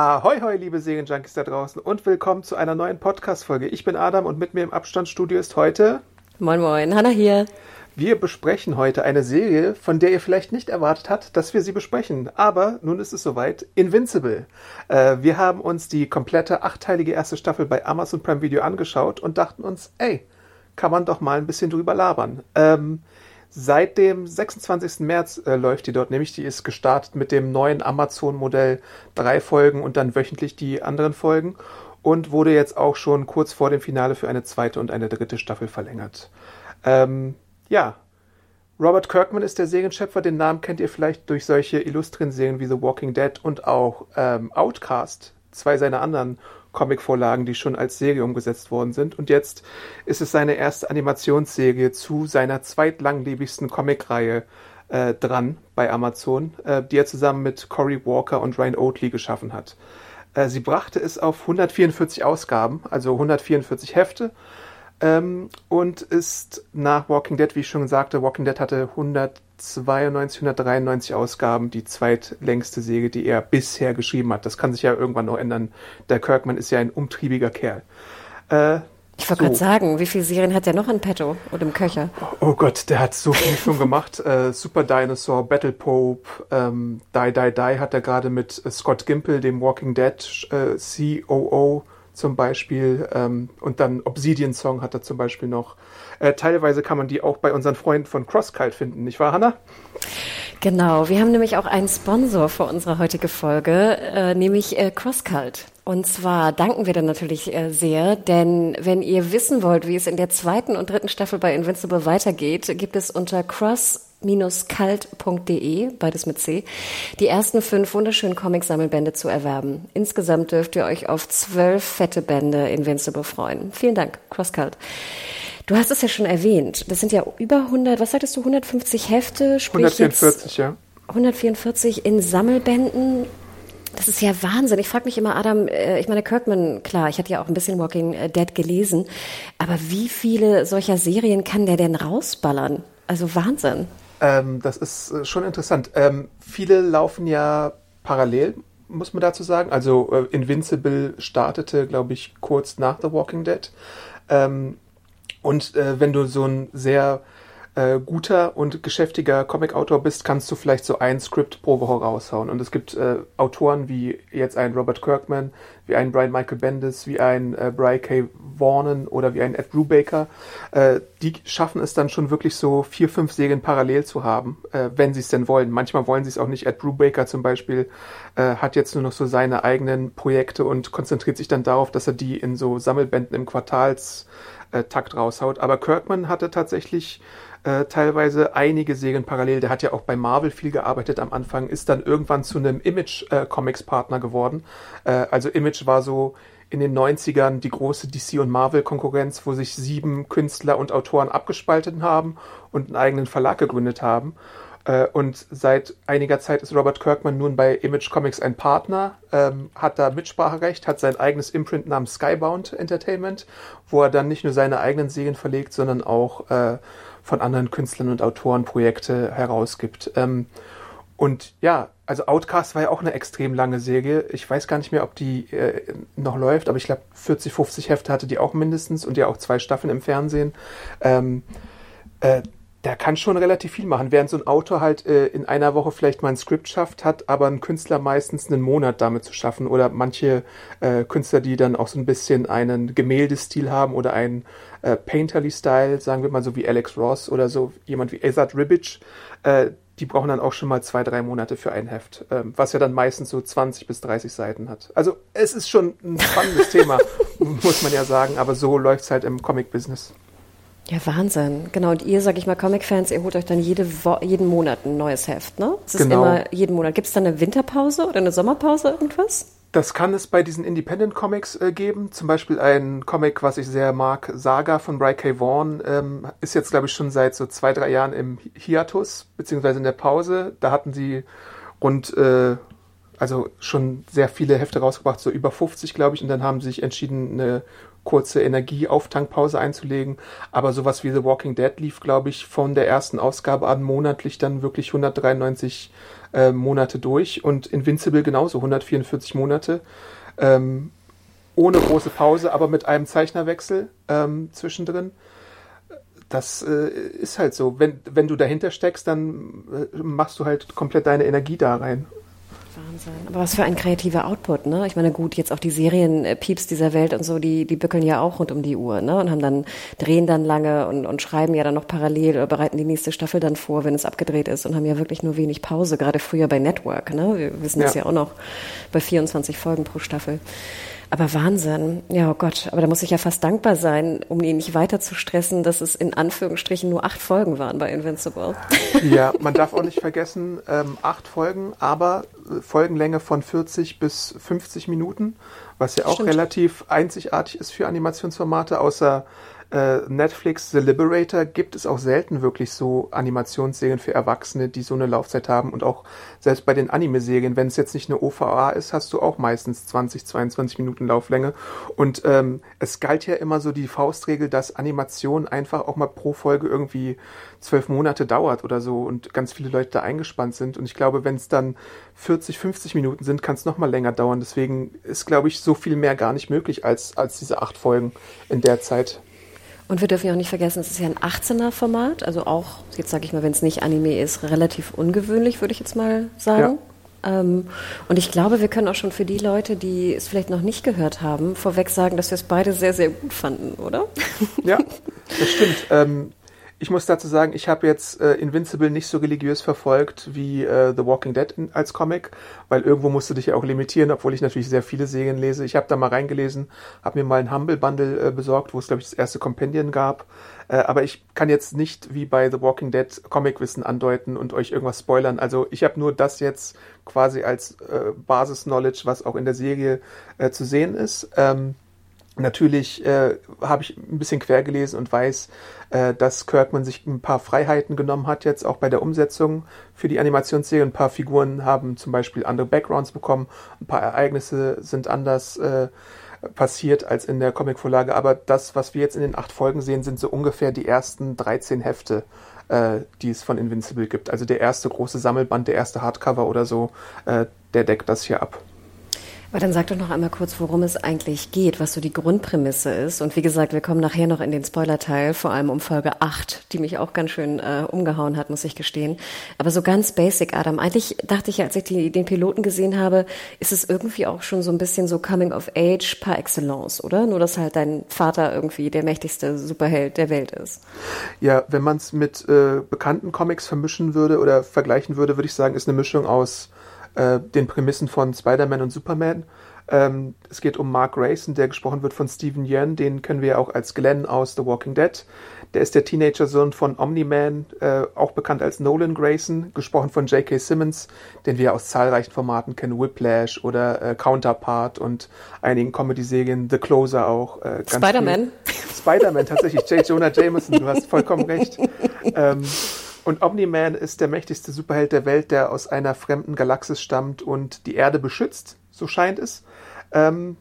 Ahoi, hoi, liebe Serienjunkies da draußen und willkommen zu einer neuen Podcast-Folge. Ich bin Adam und mit mir im Abstandsstudio ist heute Moin Moin, Hanna hier. Wir besprechen heute eine Serie, von der ihr vielleicht nicht erwartet habt, dass wir sie besprechen. Aber nun ist es soweit. Invincible. Äh, wir haben uns die komplette achteilige erste Staffel bei Amazon Prime Video angeschaut und dachten uns, ey, kann man doch mal ein bisschen drüber labern. Ähm, seit dem 26. März äh, läuft die dort, nämlich die ist gestartet mit dem neuen Amazon-Modell, drei Folgen und dann wöchentlich die anderen Folgen und wurde jetzt auch schon kurz vor dem Finale für eine zweite und eine dritte Staffel verlängert. Ähm, ja, Robert Kirkman ist der Serienschöpfer. Den Namen kennt ihr vielleicht durch solche illustren Serien wie The Walking Dead und auch ähm, Outcast, zwei seiner anderen Comicvorlagen, die schon als Serie umgesetzt worden sind. Und jetzt ist es seine erste Animationsserie zu seiner zweitlanglebigsten Comicreihe äh, dran bei Amazon, äh, die er zusammen mit Cory Walker und Ryan Oatley geschaffen hat. Äh, sie brachte es auf 144 Ausgaben, also 144 Hefte ähm, und ist nach Walking Dead, wie ich schon sagte, Walking Dead hatte 192, 193 Ausgaben, die zweitlängste Serie, die er bisher geschrieben hat. Das kann sich ja irgendwann noch ändern. Der Kirkman ist ja ein umtriebiger Kerl. Äh, Ich wollte so. gerade sagen, wie viele Serien hat der noch in petto und im Köcher? Oh Gott, der hat so viel schon gemacht. Äh, Super Dinosaur, Battle Pope, ähm, Die Die Die hat er gerade mit äh, Scott Gimple, dem Walking Dead äh, COO zum Beispiel. Ähm, und dann Obsidian Song hat er zum Beispiel noch. Äh, teilweise kann man die auch bei unseren Freunden von CrossCult finden, nicht wahr, Hannah? Genau, wir haben nämlich auch einen Sponsor für unsere heutige Folge, äh, nämlich äh, CrossCult. Und zwar danken wir dann natürlich äh, sehr, denn wenn ihr wissen wollt, wie es in der zweiten und dritten Staffel bei Invincible weitergeht, gibt es unter cross kalt.de, beides mit C, die ersten fünf wunderschönen Comic-Sammelbände zu erwerben. Insgesamt dürft ihr euch auf zwölf fette Bände Invincible freuen. Vielen Dank, CrossCult. Du hast es ja schon erwähnt. Das sind ja über 100, was sagtest du, 150 Hefte? Sprich 144, ja. 144 in Sammelbänden. Das ist ja Wahnsinn. Ich frage mich immer, Adam, äh, ich meine, Kirkman, klar, ich hatte ja auch ein bisschen Walking Dead gelesen, aber wie viele solcher Serien kann der denn rausballern? Also Wahnsinn. Ähm, das ist äh, schon interessant. Ähm, viele laufen ja parallel, muss man dazu sagen. Also äh, Invincible startete, glaube ich, kurz nach The Walking Dead. Ähm, und äh, wenn du so ein sehr äh, guter und geschäftiger Comic-Autor bist, kannst du vielleicht so ein Skript pro Woche raushauen. Und es gibt äh, Autoren wie jetzt ein Robert Kirkman, wie ein Brian Michael Bendis, wie ein äh, Brian K. Vaughan oder wie ein Ed Brubaker. Äh, die schaffen es dann schon wirklich so vier, fünf Serien parallel zu haben, äh, wenn sie es denn wollen. Manchmal wollen sie es auch nicht. Ed Brubaker zum Beispiel äh, hat jetzt nur noch so seine eigenen Projekte und konzentriert sich dann darauf, dass er die in so Sammelbänden im Quartals äh, Takt raushaut. Aber Kirkman hatte tatsächlich äh, teilweise einige Serien parallel. Der hat ja auch bei Marvel viel gearbeitet am Anfang, ist dann irgendwann zu einem Image-Comics-Partner geworden. Äh, also Image war so in den 90ern die große DC- und Marvel-Konkurrenz, wo sich sieben Künstler und Autoren abgespalten haben und einen eigenen Verlag gegründet haben. Äh, Und seit einiger Zeit ist Robert Kirkman nun bei Image Comics ein Partner, ähm, hat da Mitspracherecht, hat sein eigenes Imprint namens Skybound Entertainment, wo er dann nicht nur seine eigenen Serien verlegt, sondern auch äh, von anderen Künstlern und Autoren Projekte herausgibt. Ähm, und ja, also Outcast war ja auch eine extrem lange Serie. Ich weiß gar nicht mehr, ob die äh, noch läuft, aber ich glaube 40, 50 Hefte hatte die auch mindestens und ja auch zwei Staffeln im Fernsehen. Ähm, äh, der kann schon relativ viel machen. Während so ein Autor halt äh, in einer Woche vielleicht mal ein Skript schafft, hat aber ein Künstler meistens einen Monat damit zu schaffen. Oder manche äh, Künstler, die dann auch so ein bisschen einen Gemäldestil haben oder einen äh, Painterly-Style, sagen wir mal so wie Alex Ross oder so jemand wie Ezard Ribic, äh, die brauchen dann auch schon mal zwei, drei Monate für ein Heft, ähm, was ja dann meistens so 20 bis 30 Seiten hat. Also es ist schon ein spannendes Thema, muss man ja sagen, aber so läuft's halt im Comic-Business. Ja, Wahnsinn. Genau. Und ihr, sag ich mal, Comic-Fans, ihr holt euch dann jede Wo jeden Monat ein neues Heft, ne? Es ist Genau. immer jeden Monat. Gibt es dann eine Winterpause oder eine Sommerpause, irgendwas? Das kann es bei diesen Independent Comics äh, geben. Zum Beispiel ein Comic, was ich sehr mag, Saga von Bry K. Vaughan, ähm, ist jetzt, glaube ich, schon seit so zwei, drei Jahren im Hiatus, beziehungsweise in der Pause. Da hatten sie rund, äh, also schon sehr viele Hefte rausgebracht, so über 50, glaube ich, und dann haben sie sich entschieden, eine kurze Energieauftankpause einzulegen. Aber sowas wie The Walking Dead lief, glaube ich, von der ersten Ausgabe an monatlich dann wirklich 193 äh, Monate durch und Invincible genauso, 144 Monate. Ähm, ohne große Pause, aber mit einem Zeichnerwechsel ähm, zwischendrin. Das äh, ist halt so. Wenn, wenn du dahinter steckst, dann äh, machst du halt komplett deine Energie da rein. Wahnsinn. Aber was für ein kreativer Output, ne? Ich meine, gut, jetzt auch die Serien-Pieps dieser Welt und so, die, die bückeln ja auch rund um die Uhr, ne? Und haben dann, drehen dann lange und, und schreiben ja dann noch parallel oder bereiten die nächste Staffel dann vor, wenn es abgedreht ist und haben ja wirklich nur wenig Pause, gerade früher bei Network, ne? Wir wissen das Ja. ja auch noch bei 24 Folgen pro Staffel. Aber Wahnsinn. Ja, oh Gott. Aber da muss ich ja fast dankbar sein, um ihn nicht weiter zu stressen, dass es in Anführungsstrichen nur acht Folgen waren bei Invincible. Ja, man darf auch nicht vergessen, ähm, acht Folgen, aber äh, Folgenlänge von 40 bis 50 Minuten, was ja auch Stimmt. relativ einzigartig ist für Animationsformate. Außer äh, Netflix The Liberator gibt es auch selten wirklich so Animationsserien für Erwachsene, die so eine Laufzeit haben. Und auch selbst bei den Anime-Serien, wenn es jetzt nicht eine OVA ist, hast du auch meistens 20, 22 Minuten Lauflänge. Und ähm, es galt ja immer so die Faustregel, dass Animation einfach auch mal pro Folge irgendwie zwölf Monate dauert oder so und ganz viele Leute da eingespannt sind. Und ich glaube, wenn es dann 40, 50 Minuten sind, kann es noch mal länger dauern. Deswegen ist, glaube ich, so viel mehr gar nicht möglich als, als diese acht Folgen in der Zeit. Und wir dürfen ja auch nicht vergessen, es ist ja ein 18er-Format, also auch, jetzt sage ich mal, wenn es nicht Anime ist, relativ ungewöhnlich, würde ich jetzt mal sagen. Ähm, und ich glaube, wir können auch schon für die Leute, die es vielleicht noch nicht gehört haben, vorweg sagen, dass wir es beide sehr, sehr gut fanden, oder? Ja, das stimmt. Ähm, ich muss dazu sagen, ich habe jetzt äh, Invincible nicht so religiös verfolgt wie äh, The Walking Dead in, als Comic, weil irgendwo musst du dich ja auch limitieren, obwohl ich natürlich sehr viele Serien lese. Ich habe da mal reingelesen, habe mir mal ein Humble Bundle äh, besorgt, wo es, glaube ich, das erste Companion gab. Äh, aber ich kann jetzt nicht wie bei The Walking Dead Comicwissen andeuten und euch irgendwas spoilern. Also ich habe nur das jetzt quasi als äh, Basis-Knowledge, was auch in der Serie äh, zu sehen ist. Ähm, Natürlich äh, habe ich ein bisschen quer gelesen und weiß, äh, dass Kirkman sich ein paar Freiheiten genommen hat, jetzt auch bei der Umsetzung für die Animationsserie. Ein paar Figuren haben zum Beispiel andere Backgrounds bekommen, ein paar Ereignisse sind anders äh, passiert als in der Comicvorlage. Aber das, was wir jetzt in den acht Folgen sehen, sind so ungefähr die ersten 13 Hefte, äh, die es von Invincible gibt. Also der erste große Sammelband, der erste Hardcover oder so, äh, der deckt das hier ab. Aber dann sag doch noch einmal kurz, worum es eigentlich geht, was so die Grundprämisse ist. Und wie gesagt, wir kommen nachher noch in den Spoiler-Teil, vor allem um Folge 8, die mich auch ganz schön äh, umgehauen hat, muss ich gestehen. Aber so ganz basic, Adam. Eigentlich dachte ich ja, als ich die, den Piloten gesehen habe, ist es irgendwie auch schon so ein bisschen so Coming of Age par excellence, oder? Nur, dass halt dein Vater irgendwie der mächtigste Superheld der Welt ist. Ja, wenn man es mit äh, bekannten Comics vermischen würde oder vergleichen würde, würde ich sagen, ist eine Mischung aus äh, den Prämissen von Spider-Man und Superman. Ähm, es geht um Mark Grayson, der gesprochen wird von Steven Yeun, den kennen wir ja auch als Glenn aus The Walking Dead. Der ist der Teenager-Sohn von Omni-Man, äh, auch bekannt als Nolan Grayson, gesprochen von J.K. Simmons, den wir aus zahlreichen Formaten kennen, Whiplash oder äh, Counterpart und einigen Comedy-Serien, The Closer auch. Äh, Spider-Man? Spider-Man tatsächlich, J. Jonah Jameson, du hast vollkommen recht. Ähm, und Omni-Man ist der mächtigste Superheld der Welt, der aus einer fremden Galaxis stammt und die Erde beschützt, so scheint es. Ähm,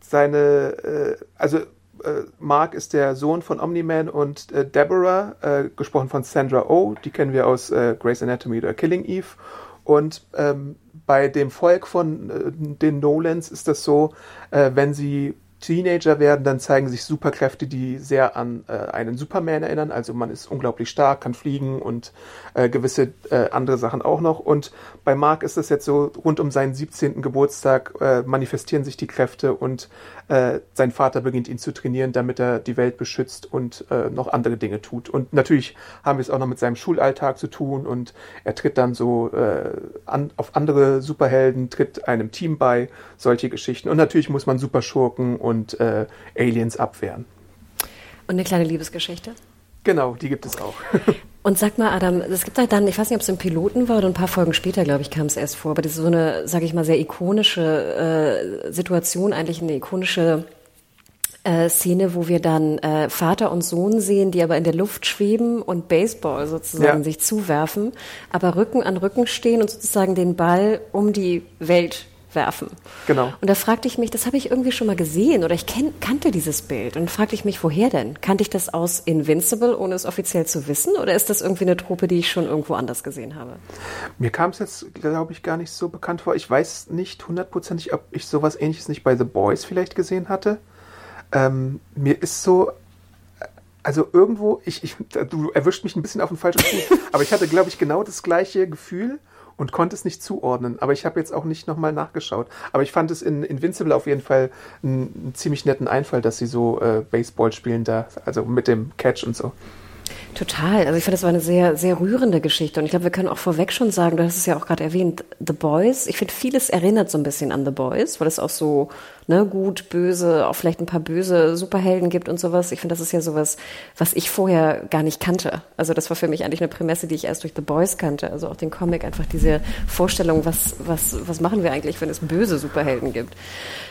seine, äh, also äh, Mark ist der Sohn von Omni-Man und äh, Deborah, äh, gesprochen von Sandra Oh, die kennen wir aus äh, Grey's Anatomy oder Killing Eve. Und ähm, bei dem Volk von äh, den Nolans ist das so, äh, wenn sie Teenager werden, dann zeigen sich Superkräfte, die sehr an äh, einen Superman erinnern. Also man ist unglaublich stark, kann fliegen und äh, gewisse äh, andere Sachen auch noch. Und bei Mark ist es jetzt so, rund um seinen 17. Geburtstag äh, manifestieren sich die Kräfte und äh, sein Vater beginnt ihn zu trainieren, damit er die Welt beschützt und äh, noch andere Dinge tut. Und natürlich haben wir es auch noch mit seinem Schulalltag zu tun und er tritt dann so an, auf andere Superhelden, tritt einem Team bei, solche Geschichten. Und natürlich muss man Superschurken und äh, Aliens abwehren. Und eine kleine Liebesgeschichte? Genau, die gibt es auch. Und sag mal, Adam, es gibt halt dann, ich weiß nicht, ob es im Piloten war oder ein paar Folgen später, glaube ich, kam es erst vor, aber das ist so eine, sage ich mal, sehr ikonische äh, Situation, eigentlich eine ikonische äh, Szene, wo wir dann äh, Vater und Sohn sehen, die aber in der Luft schweben und Baseball sozusagen ja. sich zuwerfen, aber Rücken an Rücken stehen und sozusagen den Ball um die Welt werfen. Genau. Und da fragte ich mich, das habe ich irgendwie schon mal gesehen oder ich kenn, kannte dieses Bild. Und fragte ich mich, woher denn? Kannte ich das aus Invincible, ohne es offiziell zu wissen? Oder ist das irgendwie eine Truppe, die ich schon irgendwo anders gesehen habe? Mir kam es jetzt, glaube ich, gar nicht so bekannt vor. Ich weiß nicht hundertprozentig, ob ich sowas ähnliches nicht bei The Boys vielleicht gesehen hatte. Ähm, mir ist so, also irgendwo, ich, ich, du erwischt mich ein bisschen auf den falschen Fuß, aber ich hatte, glaube ich, genau das gleiche Gefühl und konnte es nicht zuordnen. Aber ich habe jetzt auch nicht nochmal nachgeschaut. Aber ich fand es in Invincible auf jeden Fall einen, einen ziemlich netten Einfall, dass sie so äh, Baseball spielen da, also mit dem Catch und so. Total. Also ich finde, das war eine sehr, sehr rührende Geschichte. Und ich glaube, wir können auch vorweg schon sagen, du hast es ja auch gerade erwähnt, The Boys. Ich finde, vieles erinnert so ein bisschen an The Boys, weil es auch so ne, gut, böse, auch vielleicht ein paar böse Superhelden gibt und sowas. Ich finde, das ist ja sowas, was ich vorher gar nicht kannte. Also das war für mich eigentlich eine Prämisse, die ich erst durch The Boys kannte. Also auch den Comic, einfach diese Vorstellung, was, was, was machen wir eigentlich, wenn es böse Superhelden gibt.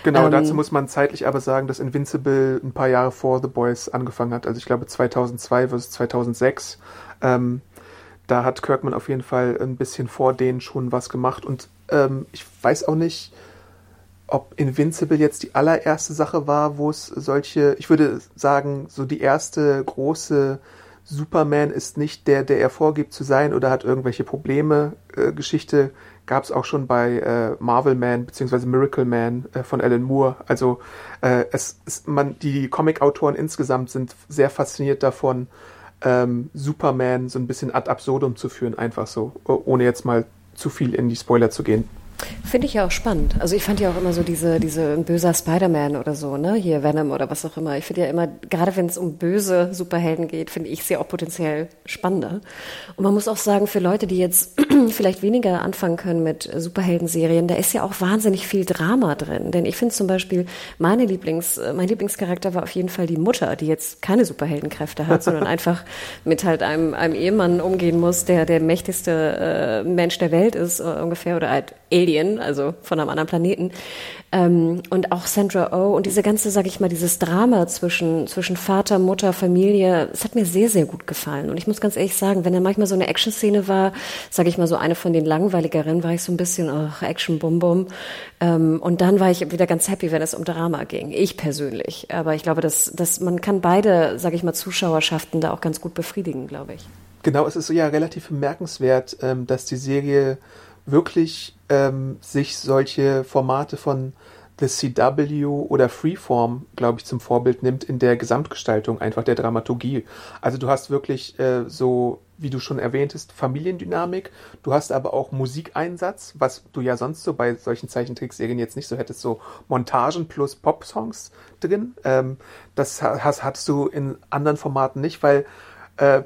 Genau, ähm, dazu muss man zeitlich aber sagen, dass Invincible ein paar Jahre vor The Boys angefangen hat. Also ich glaube 2002 versus 2006. Ähm, da hat Kirkman auf jeden Fall ein bisschen vor denen schon was gemacht und ähm, ich weiß auch nicht, ob Invincible jetzt die allererste Sache war, wo es solche, ich würde sagen, so die erste große Superman ist nicht der, der er vorgibt zu sein oder hat irgendwelche Probleme. Äh, Geschichte gab es auch schon bei äh, Marvel Man bzw. Miracle Man äh, von Alan Moore. Also äh, es ist, man, die Comic-Autoren insgesamt sind sehr fasziniert davon, ähm, Superman so ein bisschen ad absurdum zu führen, einfach so, ohne jetzt mal zu viel in die Spoiler zu gehen. Finde ich ja auch spannend. Also ich fand ja auch immer so diese, diese böser Spider-Man oder so, ne? Hier Venom oder was auch immer. Ich finde ja immer, gerade wenn es um böse Superhelden geht, finde ich sie auch potenziell spannender. Und man muss auch sagen, für Leute, die jetzt vielleicht weniger anfangen können mit Superhelden-Serien, da ist ja auch wahnsinnig viel Drama drin. Denn ich finde zum Beispiel, meine Lieblings, mein Lieblingscharakter war auf jeden Fall die Mutter, die jetzt keine Superheldenkräfte hat, sondern einfach mit halt einem, einem Ehemann umgehen muss, der der mächtigste äh, Mensch der Welt ist, äh, ungefähr, oder halt Alien, also von einem anderen Planeten. Ähm, und auch Sandra Oh und diese ganze, sag ich mal, dieses Drama zwischen, zwischen Vater, Mutter, Familie, es hat mir sehr, sehr gut gefallen. Und ich muss ganz ehrlich sagen, wenn da manchmal so eine Action-Szene war, sage ich mal so eine von den langweiligeren, war ich so ein bisschen, ach, Action, Bum, Bum. Ähm, und dann war ich wieder ganz happy, wenn es um Drama ging. Ich persönlich. Aber ich glaube, dass, dass man kann beide, sage ich mal, Zuschauerschaften da auch ganz gut befriedigen, glaube ich. Genau, es ist ja relativ bemerkenswert, ähm, dass die Serie wirklich ähm, sich solche Formate von The CW oder Freeform, glaube ich, zum Vorbild nimmt in der Gesamtgestaltung einfach der Dramaturgie. Also du hast wirklich äh, so, wie du schon erwähntest, Familiendynamik, du hast aber auch Musikeinsatz, was du ja sonst so bei solchen Zeichentrickserien jetzt nicht so hättest, so Montagen plus Pop-Songs drin. Ähm, das hast, hattest du in anderen Formaten nicht, weil äh,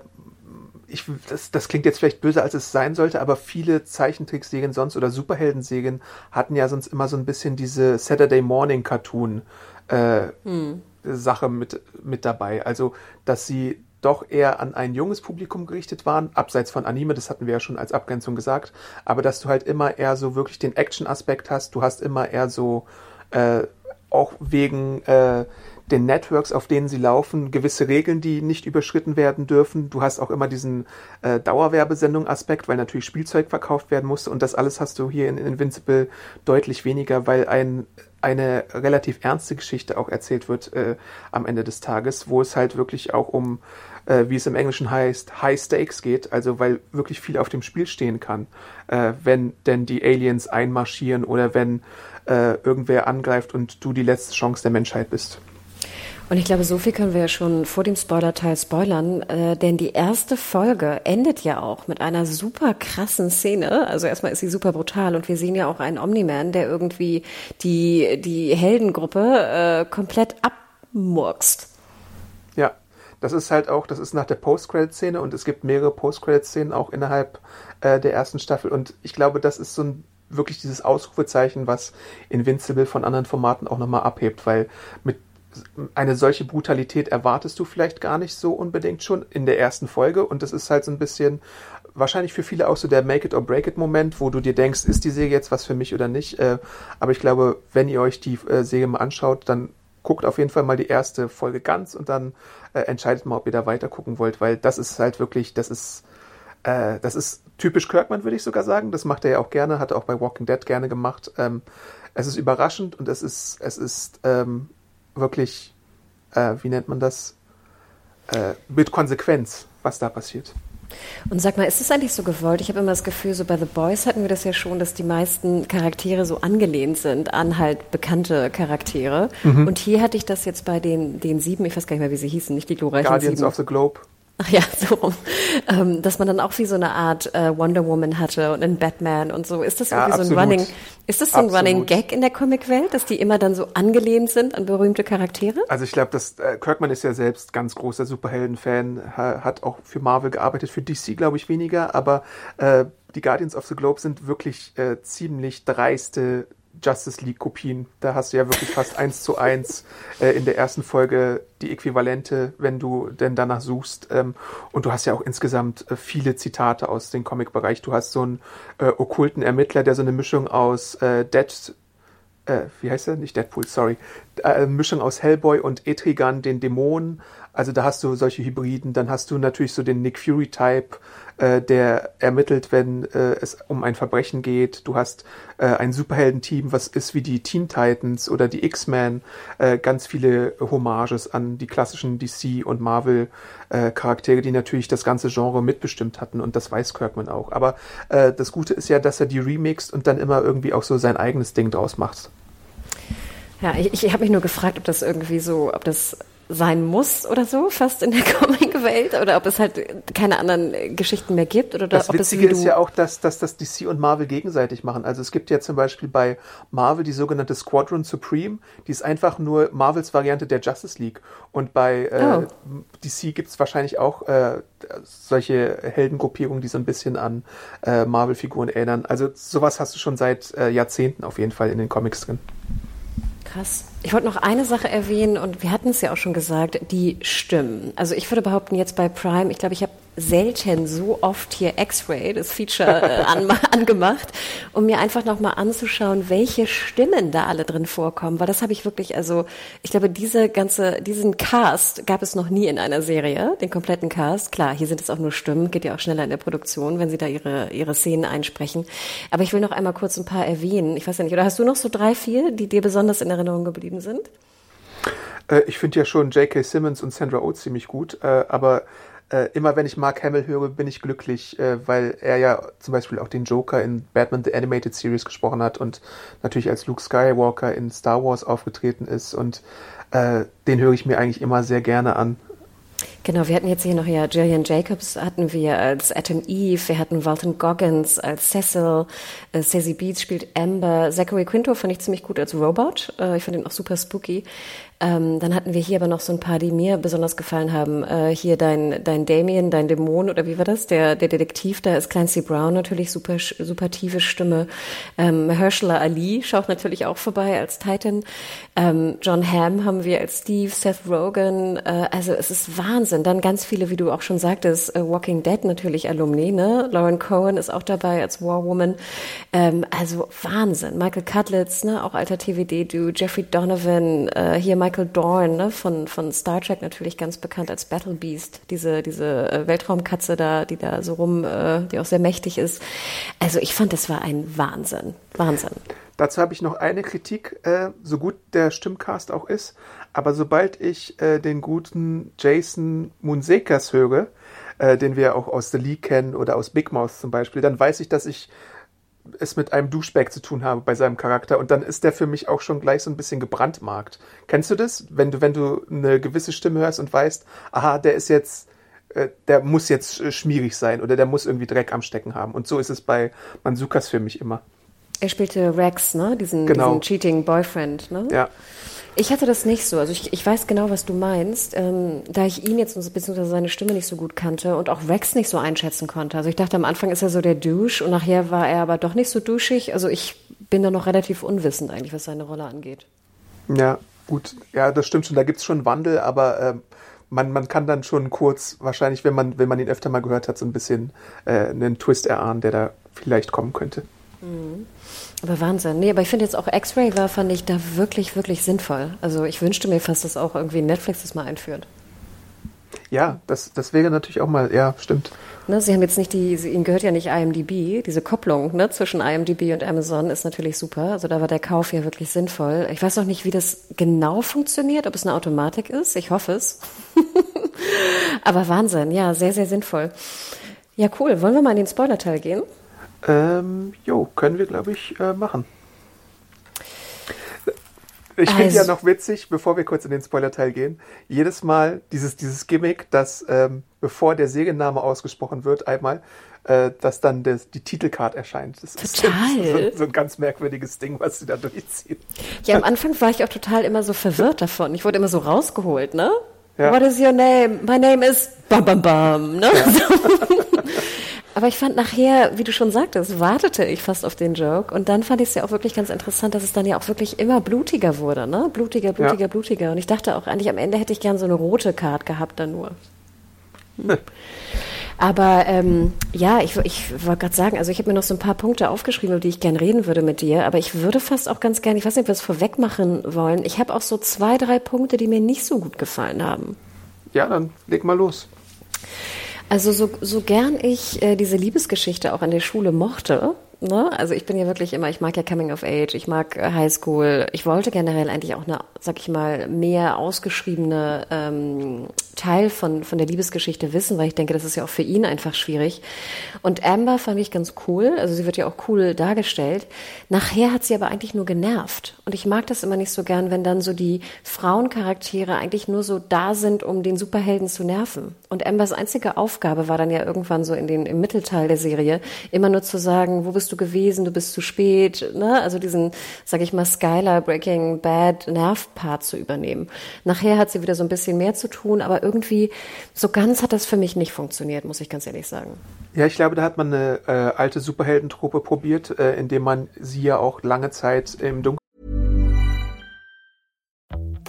ich, das, das klingt jetzt vielleicht böser, als es sein sollte, aber viele Zeichentrickserien sonst oder Superheldenserien hatten ja sonst immer so ein bisschen diese Saturday Morning Cartoon äh, hm. Sache mit, mit dabei. Also, dass sie doch eher an ein junges Publikum gerichtet waren, abseits von Anime, das hatten wir ja schon als Abgrenzung gesagt, aber dass du halt immer eher so wirklich den Action-Aspekt hast, du hast immer eher so äh, auch wegen äh, den Networks, auf denen sie laufen, gewisse Regeln, die nicht überschritten werden dürfen. Du hast auch immer diesen äh, Dauerwerbesendung-Aspekt, weil natürlich Spielzeug verkauft werden musste und das alles hast du hier in Invincible deutlich weniger, weil ein eine relativ ernste Geschichte auch erzählt wird äh, am Ende des Tages, wo es halt wirklich auch um, äh, wie es im Englischen heißt, High Stakes geht, also weil wirklich viel auf dem Spiel stehen kann, äh, wenn denn die Aliens einmarschieren oder wenn äh, irgendwer angreift und du die letzte Chance der Menschheit bist. Und ich glaube, so viel können wir ja schon vor dem Spoiler-Teil spoilern, äh, denn die erste Folge endet ja auch mit einer super krassen Szene. Also erstmal ist sie super brutal und wir sehen ja auch einen Omni-Man, der irgendwie die, die Heldengruppe äh, komplett abmurkst. Ja, das ist halt auch, das ist nach der Post-Credit-Szene und es gibt mehrere Post-Credit-Szenen auch innerhalb äh, der ersten Staffel und ich glaube, das ist so ein wirklich dieses Ausrufezeichen, was Invincible von anderen Formaten auch nochmal abhebt, weil mit eine solche Brutalität erwartest du vielleicht gar nicht so unbedingt schon in der ersten Folge und das ist halt so ein bisschen wahrscheinlich für viele auch so der Make it or break it Moment, wo du dir denkst, ist die Serie jetzt was für mich oder nicht. Äh, aber ich glaube, wenn ihr euch die äh, Serie mal anschaut, dann guckt auf jeden Fall mal die erste Folge ganz und dann äh, entscheidet mal, ob ihr da weiter gucken wollt, weil das ist halt wirklich, das ist, das ist typisch Kirkman, würde ich sogar sagen. Das macht er ja auch gerne, hat er auch bei Walking Dead gerne gemacht. Ähm, es ist überraschend und es ist, es ist ähm, wirklich, äh, wie nennt man das? Äh, mit Konsequenz, was da passiert. Und sag mal, ist es eigentlich so gewollt? Ich habe immer das Gefühl, so bei The Boys hatten wir das ja schon, dass die meisten Charaktere so angelehnt sind an halt bekannte Charaktere. Mhm. Und hier hatte ich das jetzt bei den, den sieben, ich weiß gar nicht mehr, wie sie hießen, nicht die glorreichen Guardians sieben. of the Globe. Ach ja, so rum. Ähm, dass man dann auch wie so eine Art äh, Wonder Woman hatte und einen Batman und so. Ist das irgendwie ja, so ein Running, ist das so ein Running Gag in der Comicwelt, dass die immer dann so angelehnt sind an berühmte Charaktere? Also ich glaube, dass äh, Kirkman ist ja selbst ganz großer Superhelden-Fan, ha, hat auch für Marvel gearbeitet, für DC glaube ich weniger, aber äh, die Guardians of the Globe sind wirklich äh, ziemlich dreiste Justice League Kopien. Da hast du ja wirklich fast eins zu eins äh, in der ersten Folge die Äquivalente, wenn du denn danach suchst. Ähm, und du hast ja auch insgesamt äh, viele Zitate aus dem Comic-Bereich. Du hast so einen äh, okkulten Ermittler, der so eine Mischung aus äh, Dead, äh, wie heißt er? Nicht Deadpool, sorry. Äh, Mischung aus Hellboy und Etrigan, den Dämonen. Also da hast du solche Hybriden. Dann hast du natürlich so den Nick Fury-Type äh, der ermittelt, wenn äh, es um ein Verbrechen geht. Du hast äh, ein Superheldenteam, was ist wie die Teen Titans oder die X-Men. Äh, ganz viele Hommages an die klassischen DC und Marvel äh, die natürlich das ganze Genre mitbestimmt hatten und das weiß Kirkman auch. Aber äh, das Gute ist ja, dass er die remixt und dann immer irgendwie auch so sein eigenes Ding draus macht. Ja, ich, ich habe mich nur gefragt, ob das irgendwie so, ob das sein muss oder so, fast in der Comic-Welt, oder ob es halt keine anderen Geschichten mehr gibt. Oder das ob Witzige es ist ja auch, dass, dass das DC und Marvel gegenseitig machen. Also es gibt ja zum Beispiel bei Marvel die sogenannte Squadron Supreme, die ist einfach nur Marvels Variante der Justice League. Und bei äh, oh. DC gibt es wahrscheinlich auch äh, solche Heldengruppierungen, die so ein bisschen an äh, Marvel-Figuren erinnern. Also sowas hast du schon seit äh, Jahrzehnten auf jeden Fall in den Comics drin. Krass. Ich wollte noch eine Sache erwähnen und wir hatten es ja auch schon gesagt, die Stimmen. Also ich würde behaupten, jetzt bei Prime, ich glaube, ich habe selten so oft hier X-Ray, das Feature, äh, an, angemacht, um mir einfach nochmal anzuschauen, welche Stimmen da alle drin vorkommen. Weil das habe ich wirklich, also ich glaube, diese ganze, diesen Cast gab es noch nie in einer Serie, den kompletten Cast. Klar, hier sind es auch nur Stimmen, geht ja auch schneller in der Produktion, wenn sie da ihre, ihre Szenen einsprechen. Aber ich will noch einmal kurz ein paar erwähnen. Ich weiß ja nicht, oder hast du noch so drei, vier, die dir besonders in Erinnerung geblieben sind? Äh, ich finde ja schon J.K. Simmons und Sandra Oh ziemlich gut, äh, aber äh, immer wenn ich Mark Hamill höre, bin ich glücklich, äh, weil er ja zum Beispiel auch den Joker in Batman The Animated Series gesprochen hat und natürlich als Luke Skywalker in Star Wars aufgetreten ist und äh, den höre ich mir eigentlich immer sehr gerne an. Genau, wir hatten jetzt hier noch ja Gillian Jacobs hatten wir als Adam Eve, wir hatten Walton Goggins als Cecil, äh, Sassy Beats spielt Amber, Zachary Quinto fand ich ziemlich gut als Robot, äh, ich fand ihn auch super spooky. Ähm, dann hatten wir hier aber noch so ein paar, die mir besonders gefallen haben. Äh, hier dein, dein Damien, dein Dämon oder wie war das? Der, der Detektiv, da ist Clancy Brown natürlich super, super tiefe Stimme. Ähm, Herschela Ali schaut natürlich auch vorbei als Titan. Ähm, John Hamm haben wir als Steve, Seth Rogen. Äh, also es ist Wahnsinn. Dann ganz viele, wie du auch schon sagtest, äh, Walking Dead natürlich Alumni, ne? Lauren Cohen ist auch dabei als War Woman. Ähm, also Wahnsinn. Michael Cutlitz, ne? Auch alter TVD-Du. Jeffrey Donovan, äh, hier Michael Dorn ne, von, von Star Trek natürlich ganz bekannt als Battle Beast, diese, diese äh, Weltraumkatze da, die da so rum, äh, die auch sehr mächtig ist. Also ich fand, das war ein Wahnsinn. Wahnsinn. Dazu habe ich noch eine Kritik, äh, so gut der Stimmcast auch ist, aber sobald ich äh, den guten Jason Munsekas höre, äh, den wir auch aus The League kennen oder aus Big Mouth zum Beispiel, dann weiß ich, dass ich es mit einem Duschbag zu tun habe bei seinem Charakter und dann ist der für mich auch schon gleich so ein bisschen gebrandmarkt. Kennst du das? Wenn du, wenn du eine gewisse Stimme hörst und weißt, aha, der ist jetzt, äh, der muss jetzt äh, schmierig sein oder der muss irgendwie Dreck am Stecken haben. Und so ist es bei Mansukas für mich immer. Er spielte Rex, ne? Diesen, genau. diesen Cheating Boyfriend, ne? Ja. Ich hatte das nicht so. Also ich, ich weiß genau, was du meinst. Ähm, da ich ihn jetzt beziehungsweise seine Stimme nicht so gut kannte und auch Rex nicht so einschätzen konnte. Also ich dachte am Anfang ist er so der Douche und nachher war er aber doch nicht so duschig. Also ich bin da noch relativ unwissend eigentlich, was seine Rolle angeht. Ja, Gut, ja, das stimmt schon, da gibt es schon Wandel, aber äh, man, man kann dann schon kurz, wahrscheinlich, wenn man, wenn man ihn öfter mal gehört hat, so ein bisschen äh, einen Twist erahnen, der da vielleicht kommen könnte. Mhm. Aber Wahnsinn. Nee, aber ich finde jetzt auch X-Ray war, fand ich da wirklich, wirklich sinnvoll. Also ich wünschte mir fast, dass auch irgendwie Netflix das mal einführt. Ja, das, das wäre natürlich auch mal, ja, stimmt. Ne, Sie haben jetzt nicht die, Ihnen gehört ja nicht IMDb. Diese Kopplung ne, zwischen IMDb und Amazon ist natürlich super. Also da war der Kauf ja wirklich sinnvoll. Ich weiß noch nicht, wie das genau funktioniert, ob es eine Automatik ist. Ich hoffe es. Aber Wahnsinn, ja, sehr, sehr sinnvoll. Ja, cool. Wollen wir mal in den Spoiler-Teil gehen? Ähm, jo, können wir, glaube ich, äh, machen. Ich finde also, ja noch witzig, bevor wir kurz in den Spoiler-Teil gehen, jedes Mal dieses, dieses Gimmick, dass ähm, bevor der Serienname ausgesprochen wird, einmal, äh, dass dann das, die Titelcard erscheint. Das total. ist so, so, ein ganz merkwürdiges Ding, was sie da durchziehen. Ja, am Anfang war ich auch total immer so verwirrt davon. Ich wurde immer so rausgeholt, ne? Ja. What is your name? My name is Bam Bam Bam, ne? Ja. Aber ich fand nachher, wie du schon sagtest, wartete ich fast auf den Joke. Und dann fand ich es ja auch wirklich ganz interessant, dass es dann ja auch wirklich immer blutiger wurde, ne? Blutiger, blutiger, ja. blutiger. Und ich dachte auch eigentlich am Ende hätte ich gern so eine rote Card gehabt dann nur. Hm. Aber ähm, ja, ich, ich wollte gerade sagen, also ich habe mir noch so ein paar Punkte aufgeschrieben, über die ich gern reden würde mit dir. Aber ich würde fast auch ganz gerne, ich weiß nicht, ob wir es vorweg machen wollen. Ich habe auch so zwei, drei Punkte, die mir nicht so gut gefallen haben. Ja, dann leg mal los. Also so, so gern ich äh, diese Liebesgeschichte auch an der Schule mochte, Ne? Also ich bin ja wirklich immer, ich mag ja Coming of Age, ich mag äh, High School. Ich wollte generell eigentlich auch eine, sag ich mal, mehr ausgeschriebene ähm, Teil von, von der Liebesgeschichte wissen, weil ich denke, das ist ja auch für ihn einfach schwierig. Und Amber fand ich ganz cool, also sie wird ja auch cool dargestellt. Nachher hat sie aber eigentlich nur genervt. Und ich mag das immer nicht so gern, wenn dann so die Frauencharaktere eigentlich nur so da sind, um den Superhelden zu nerven. Und Ambers einzige Aufgabe war dann ja irgendwann so in den, im Mittelteil der Serie, immer nur zu sagen, wo bist du gewesen, du bist zu spät, ne? Also diesen, sag ich mal, Skylar Breaking Bad Nerv-Part zu übernehmen. Nachher hat sie wieder so ein bisschen mehr zu tun, aber irgendwie so ganz hat das für mich nicht funktioniert, muss ich ganz ehrlich sagen. Ja, ich glaube, da hat man eine äh, alte Superheldentruppe probiert, äh, indem man sie ja auch lange Zeit im Dunkeln.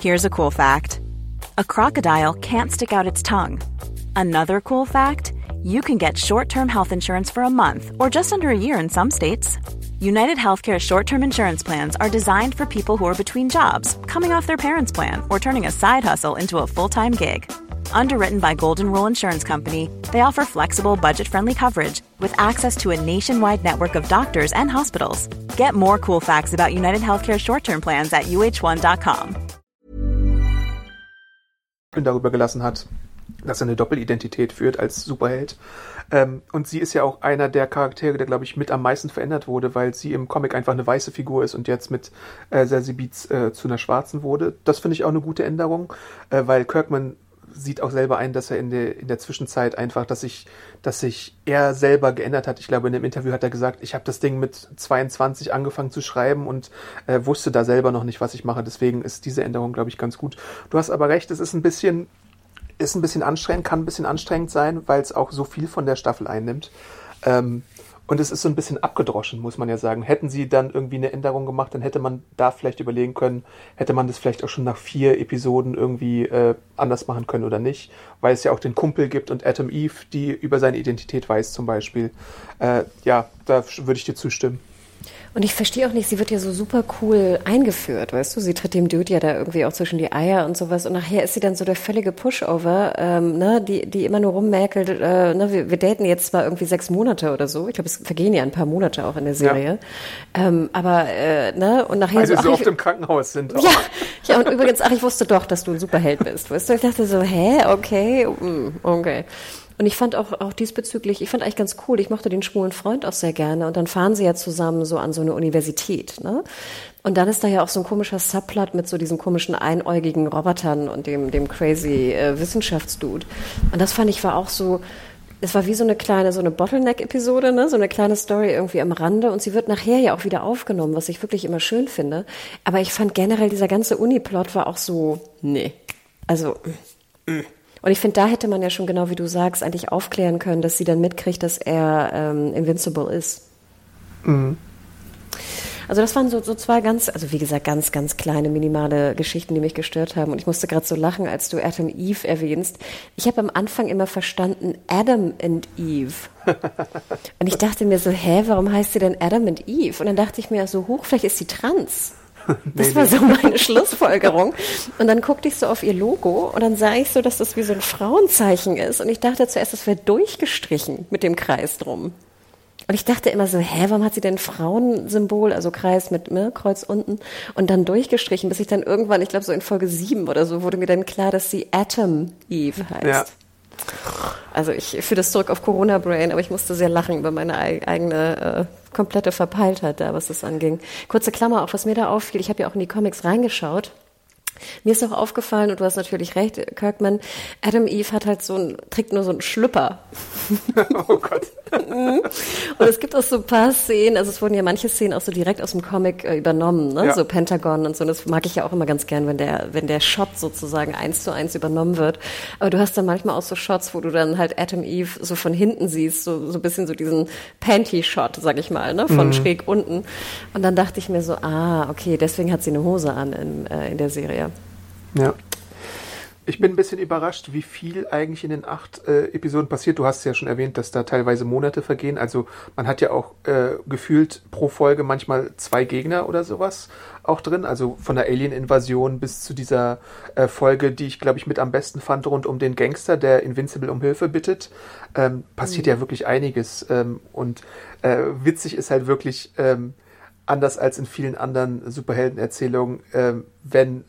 Here's a cool fact. A crocodile can't stick out its tongue. Another cool fact. you can get short term health insurance for a month or just under a year in some states. United Healthcare short term insurance plans are designed for people who are between jobs, coming off their parents' plan, or turning a side hustle into a full time gig. Underwritten by Golden Rule Insurance Company, they offer flexible, budget friendly coverage with access to a nationwide network of doctors and hospitals. Get more cool facts about United Healthcare short term plans at uh1.com. Darüber gelassen hat. dass er eine Doppelidentität führt als Superheld. Ähm, und sie ist ja auch einer der Charaktere, der, glaube ich, mit am meisten verändert wurde, weil sie im Comic einfach eine weiße Figur ist und jetzt mit äh, Zazie Beats äh, zu einer schwarzen wurde. Das finde ich auch eine gute Änderung, äh, weil Kirkman sieht auch selber ein, dass er in der, in der Zwischenzeit einfach, dass sich, dass sich er selber geändert hat. Ich glaube, in dem Interview hat er gesagt, ich habe das Ding mit 22 angefangen zu schreiben und äh, wusste da selber noch nicht, was ich mache. Deswegen ist diese Änderung, glaube ich, ganz gut. Du hast aber recht, es ist ein bisschen ist ein bisschen anstrengend, kann ein bisschen anstrengend sein, weil es auch so viel von der Staffel einnimmt. Ähm, und es ist so ein bisschen abgedroschen, muss man ja sagen. Hätten sie dann irgendwie eine Änderung gemacht, dann hätte man da vielleicht überlegen können, hätte man das vielleicht auch schon nach vier Episoden irgendwie äh, anders machen können oder nicht. Weil es ja auch den Kumpel gibt und Atom Eve, die über seine Identität weiß zum Beispiel. Äh, ja, da würde ich dir zustimmen. Und ich verstehe auch nicht, sie wird ja so super cool eingeführt, weißt du? Sie tritt dem Dude ja da irgendwie auch zwischen die Eier und sowas. Und nachher ist sie dann so der völlige Pushover, ähm, ne, die, die immer nur rummerkelt, äh, ne, wir, wir daten jetzt zwar irgendwie sechs Monate oder so. Ich glaube, es vergehen ja ein paar Monate auch in der Serie. Ja. Ähm, aber, äh, ne, und nachher also so. so oft im Krankenhaus sind. Auch. Ja, ja, und übrigens, ach, ich wusste doch, dass du ein Superheld bist, weißt du? Ich dachte so, hä, okay, mm, okay. Und ich fand auch, auch diesbezüglich, ich fand eigentlich ganz cool, ich mochte den schwulen Freund auch sehr gerne. Und dann fahren sie ja zusammen so an so eine Universität. Ne? Und dann ist da ja auch so ein komischer Subplot mit so diesen komischen einäugigen Robotern und dem, dem crazy äh, Wissenschaftsdude. Und das fand ich war auch so, es war wie so eine kleine, so eine Bottleneck-Episode, ne? so eine kleine Story irgendwie am Rande und sie wird nachher ja auch wieder aufgenommen, was ich wirklich immer schön finde. Aber ich fand generell, dieser ganze Uniplot war auch so, nee. Also, mm. Und ich finde, da hätte man ja schon genau wie du sagst, eigentlich aufklären können, dass sie dann mitkriegt, dass er ähm, invincible ist. Mhm. Also das waren so, so zwei ganz, also wie gesagt, ganz, ganz kleine, minimale Geschichten, die mich gestört haben. Und ich musste gerade so lachen, als du Adam Eve erwähnst. Ich habe am Anfang immer verstanden Adam and Eve. Und ich dachte mir so, hä, warum heißt sie denn Adam and Eve? Und dann dachte ich mir so, hoch, vielleicht ist sie trans. Das war so meine Schlussfolgerung. Und dann guckte ich so auf ihr Logo und dann sah ich so, dass das wie so ein Frauenzeichen ist. Und ich dachte zuerst, das wäre durchgestrichen mit dem Kreis drum. Und ich dachte immer so, hä, warum hat sie denn Frauensymbol, also Kreis mit ne, Kreuz unten und dann durchgestrichen, bis ich dann irgendwann, ich glaube so in Folge 7 oder so, wurde mir dann klar, dass sie Atom Eve heißt. Ja. Also ich führe das zurück auf Corona Brain, aber ich musste sehr lachen über meine eigene äh, komplette Verpeiltheit da, was das anging. Kurze Klammer, auch was mir da auffiel, ich habe ja auch in die Comics reingeschaut. Mir ist auch aufgefallen, und du hast natürlich recht, Kirkman, Adam Eve hat halt so ein, trägt nur so einen Schlüpper. oh Gott. und es gibt auch so ein paar Szenen, also es wurden ja manche Szenen auch so direkt aus dem Comic äh, übernommen, ne? Ja. so Pentagon und so. Und das mag ich ja auch immer ganz gern, wenn der, wenn der Shot sozusagen eins zu eins übernommen wird. Aber du hast dann manchmal auch so Shots, wo du dann halt Adam Eve so von hinten siehst, so, so ein bisschen so diesen Panty-Shot, sag ich mal, ne? von mhm. schräg unten. Und dann dachte ich mir so, ah, okay, deswegen hat sie eine Hose an in, äh, in der Serie. Ja. Ich bin ein bisschen überrascht, wie viel eigentlich in den acht äh, Episoden passiert. Du hast ja schon erwähnt, dass da teilweise Monate vergehen. Also man hat ja auch äh, gefühlt pro Folge manchmal zwei Gegner oder sowas auch drin. Also von der Alien-Invasion bis zu dieser äh, Folge, die ich glaube ich mit am besten fand, rund um den Gangster, der Invincible um Hilfe bittet. Ähm, passiert mhm. ja wirklich einiges. Ähm, und äh, witzig ist halt wirklich ähm, anders als in vielen anderen Superheldenerzählungen, ähm, wenn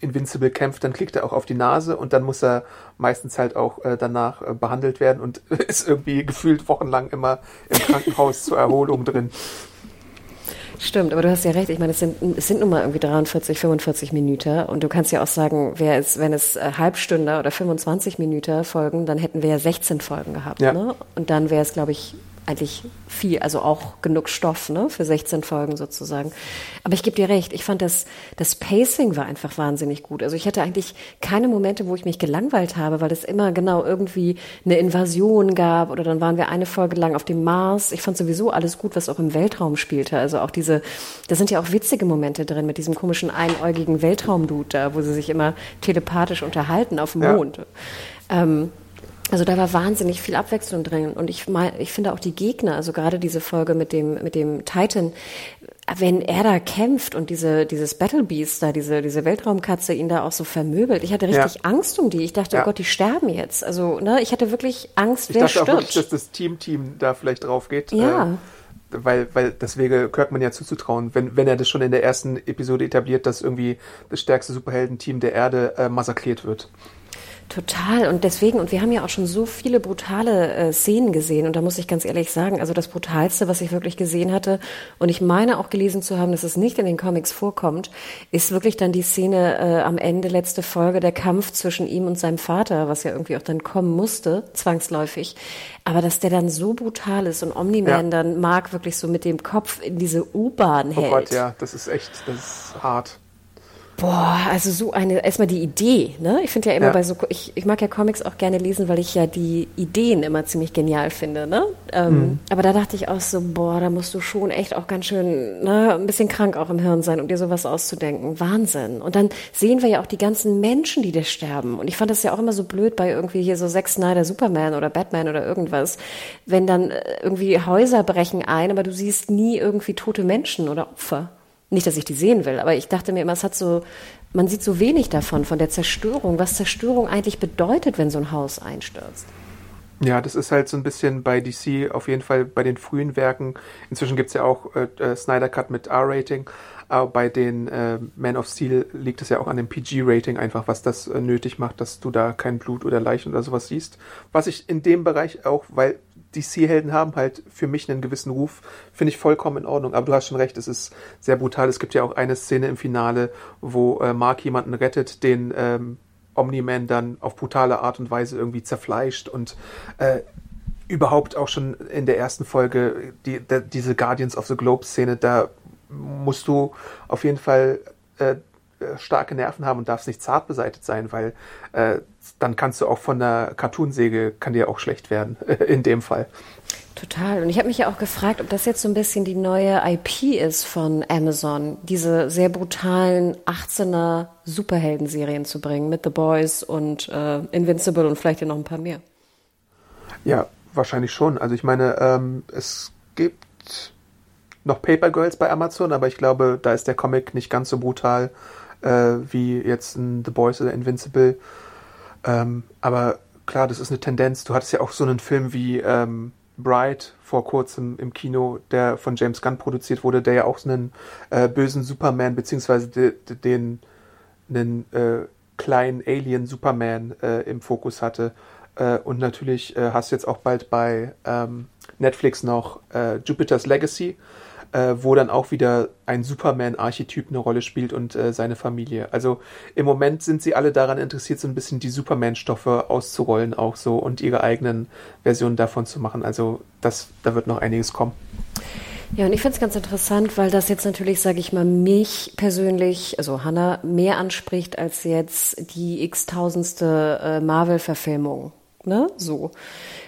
Invincible kämpft, dann kriegt er auch auf die Nase und dann muss er meistens halt auch äh, danach äh, behandelt werden und ist irgendwie gefühlt wochenlang immer im Krankenhaus zur Erholung drin. Stimmt, aber du hast ja recht. Ich meine, es sind, es sind nun mal irgendwie 43, 45 Minuten. Und du kannst ja auch sagen, wer es, wenn es äh, Halbstunde oder 25 Minuten folgen, dann hätten wir ja 16 Folgen gehabt. Ja. Ne? Und dann wäre es, glaube ich, eigentlich viel, also auch genug Stoff ne, für 16 Folgen sozusagen. Aber ich gebe dir recht, ich fand das, das Pacing war einfach wahnsinnig gut. Also ich hatte eigentlich keine Momente, wo ich mich gelangweilt habe, weil es immer genau irgendwie eine Invasion gab oder dann waren wir eine Folge lang auf dem Mars. Ich fand sowieso alles gut, was auch im Weltraum spielte. Also auch diese, da sind ja auch witzige Momente drin mit diesem komischen einäugigen Weltraumdude da, wo sie sich immer telepathisch unterhalten auf dem Mond. Ja. Ähm, also da war wahnsinnig viel Abwechslung drin und ich mein, ich finde auch die Gegner, also gerade diese Folge mit dem mit dem Titan, wenn er da kämpft und diese dieses Battle Beast da, diese diese Weltraumkatze ihn da auch so vermöbelt, ich hatte richtig ja. Angst um die. Ich dachte, oh ja. oh Gott, die sterben jetzt. Also ne, ich hatte wirklich Angst, ich wer dachte stirbt. auch wirklich, dass das Team Team da vielleicht drauf geht. Ja. Äh, weil, weil das wäre Kirkman ja zuzutrauen, wenn, wenn er das schon in der ersten Episode etabliert, dass irgendwie das stärkste Superheldenteam der Erde äh, massakriert wird. Total. Und deswegen, und wir haben ja auch schon so viele brutale äh, Szenen gesehen. Und da muss ich ganz ehrlich sagen, also das Brutalste, was ich wirklich gesehen hatte, und ich meine auch gelesen zu haben, dass es nicht in den Comics vorkommt, ist wirklich dann die Szene äh, am Ende, letzte Folge, der Kampf zwischen ihm und seinem Vater, was ja irgendwie auch dann kommen musste, zwangsläufig. Aber dass der dann so brutal ist und Omni-Man ja. dann Mark wirklich so mit dem Kopf in diese U-Bahn hält. Oh Gott, ja, das ist echt, das ist hart. Boah, also so eine, erstmal die Idee, ne? Ich finde ja immer ja. bei so, ich, ich mag ja Comics auch gerne lesen, weil ich ja die Ideen immer ziemlich genial finde, ne? Ähm, mhm. Aber da dachte ich auch so, boah, da musst du schon echt auch ganz schön, ne, ein bisschen krank auch im Hirn sein, um dir sowas auszudenken. Wahnsinn. Und dann sehen wir ja auch die ganzen Menschen, die da sterben. Und ich fand das ja auch immer so blöd bei irgendwie hier so Zack Snyder Superman oder Batman oder irgendwas, wenn dann äh, irgendwie Häuser brechen ein, aber du siehst nie irgendwie tote Menschen oder Opfer. Nicht, dass ich die sehen will, aber ich dachte mir immer, es hat so, man sieht so wenig davon, von der Zerstörung, was Zerstörung eigentlich bedeutet, wenn so ein Haus einstürzt. Ja, das ist halt so ein bisschen bei DC, auf jeden Fall bei den frühen Werken. Inzwischen gibt es ja auch äh, äh, Snyder Cut mit R-Rating. Aber bei den äh, Man of Steel liegt es ja auch an dem PG-Rating einfach, was das äh, nötig macht, dass du da kein Blut oder Leichen oder sowas siehst. Was ich in dem Bereich auch, weil DC-Helden haben halt für mich einen gewissen Ruf, finde ich vollkommen in Ordnung. Aber du hast schon recht, es ist sehr brutal. Es gibt ja auch eine Szene im Finale, wo äh, Mark jemanden rettet, den ähm, Omni-Man dann auf brutale Art und Weise irgendwie zerfleischt und äh, überhaupt auch schon in der ersten Folge die, die, diese Guardians of the Globe-Szene, da musst du auf jeden Fall äh, starke Nerven haben und darfst nicht zart beseitigt sein, weil äh, dann kannst du auch von der Cartoonsäge, kann dir auch schlecht werden, in dem Fall. Total. Und ich habe mich ja auch gefragt, ob das jetzt so ein bisschen die neue IP ist von Amazon, diese sehr brutalen 18er Superhelden-Serien zu bringen mit The Boys und äh, Invincible und vielleicht ja noch ein paar mehr. Ja, wahrscheinlich schon. Also ich meine, ähm, es gibt noch Paper Girls bei Amazon, aber ich glaube, da ist der Comic nicht ganz so brutal äh, wie jetzt ein The Boys oder Invincible. Ähm, aber klar, das ist eine Tendenz. Du hattest ja auch so einen Film wie ähm, Bright vor kurzem im Kino, der von James Gunn produziert wurde, der ja auch so einen äh, bösen Superman beziehungsweise de, de, den einen äh, kleinen Alien Superman äh, im Fokus hatte. Äh, und natürlich äh, hast du jetzt auch bald bei ähm, Netflix noch äh, Jupiter's Legacy, äh, wo dann auch wieder ein Superman-Archetyp eine Rolle spielt und äh, seine Familie. Also im Moment sind sie alle daran interessiert, so ein bisschen die Superman-Stoffe auszurollen auch so und ihre eigenen Versionen davon zu machen. Also das, da wird noch einiges kommen. Ja, und ich finde es ganz interessant, weil das jetzt natürlich, sage ich mal, mich persönlich, also Hannah, mehr anspricht als jetzt die x-tausendste äh, Marvel-Verfilmung. Ne? So.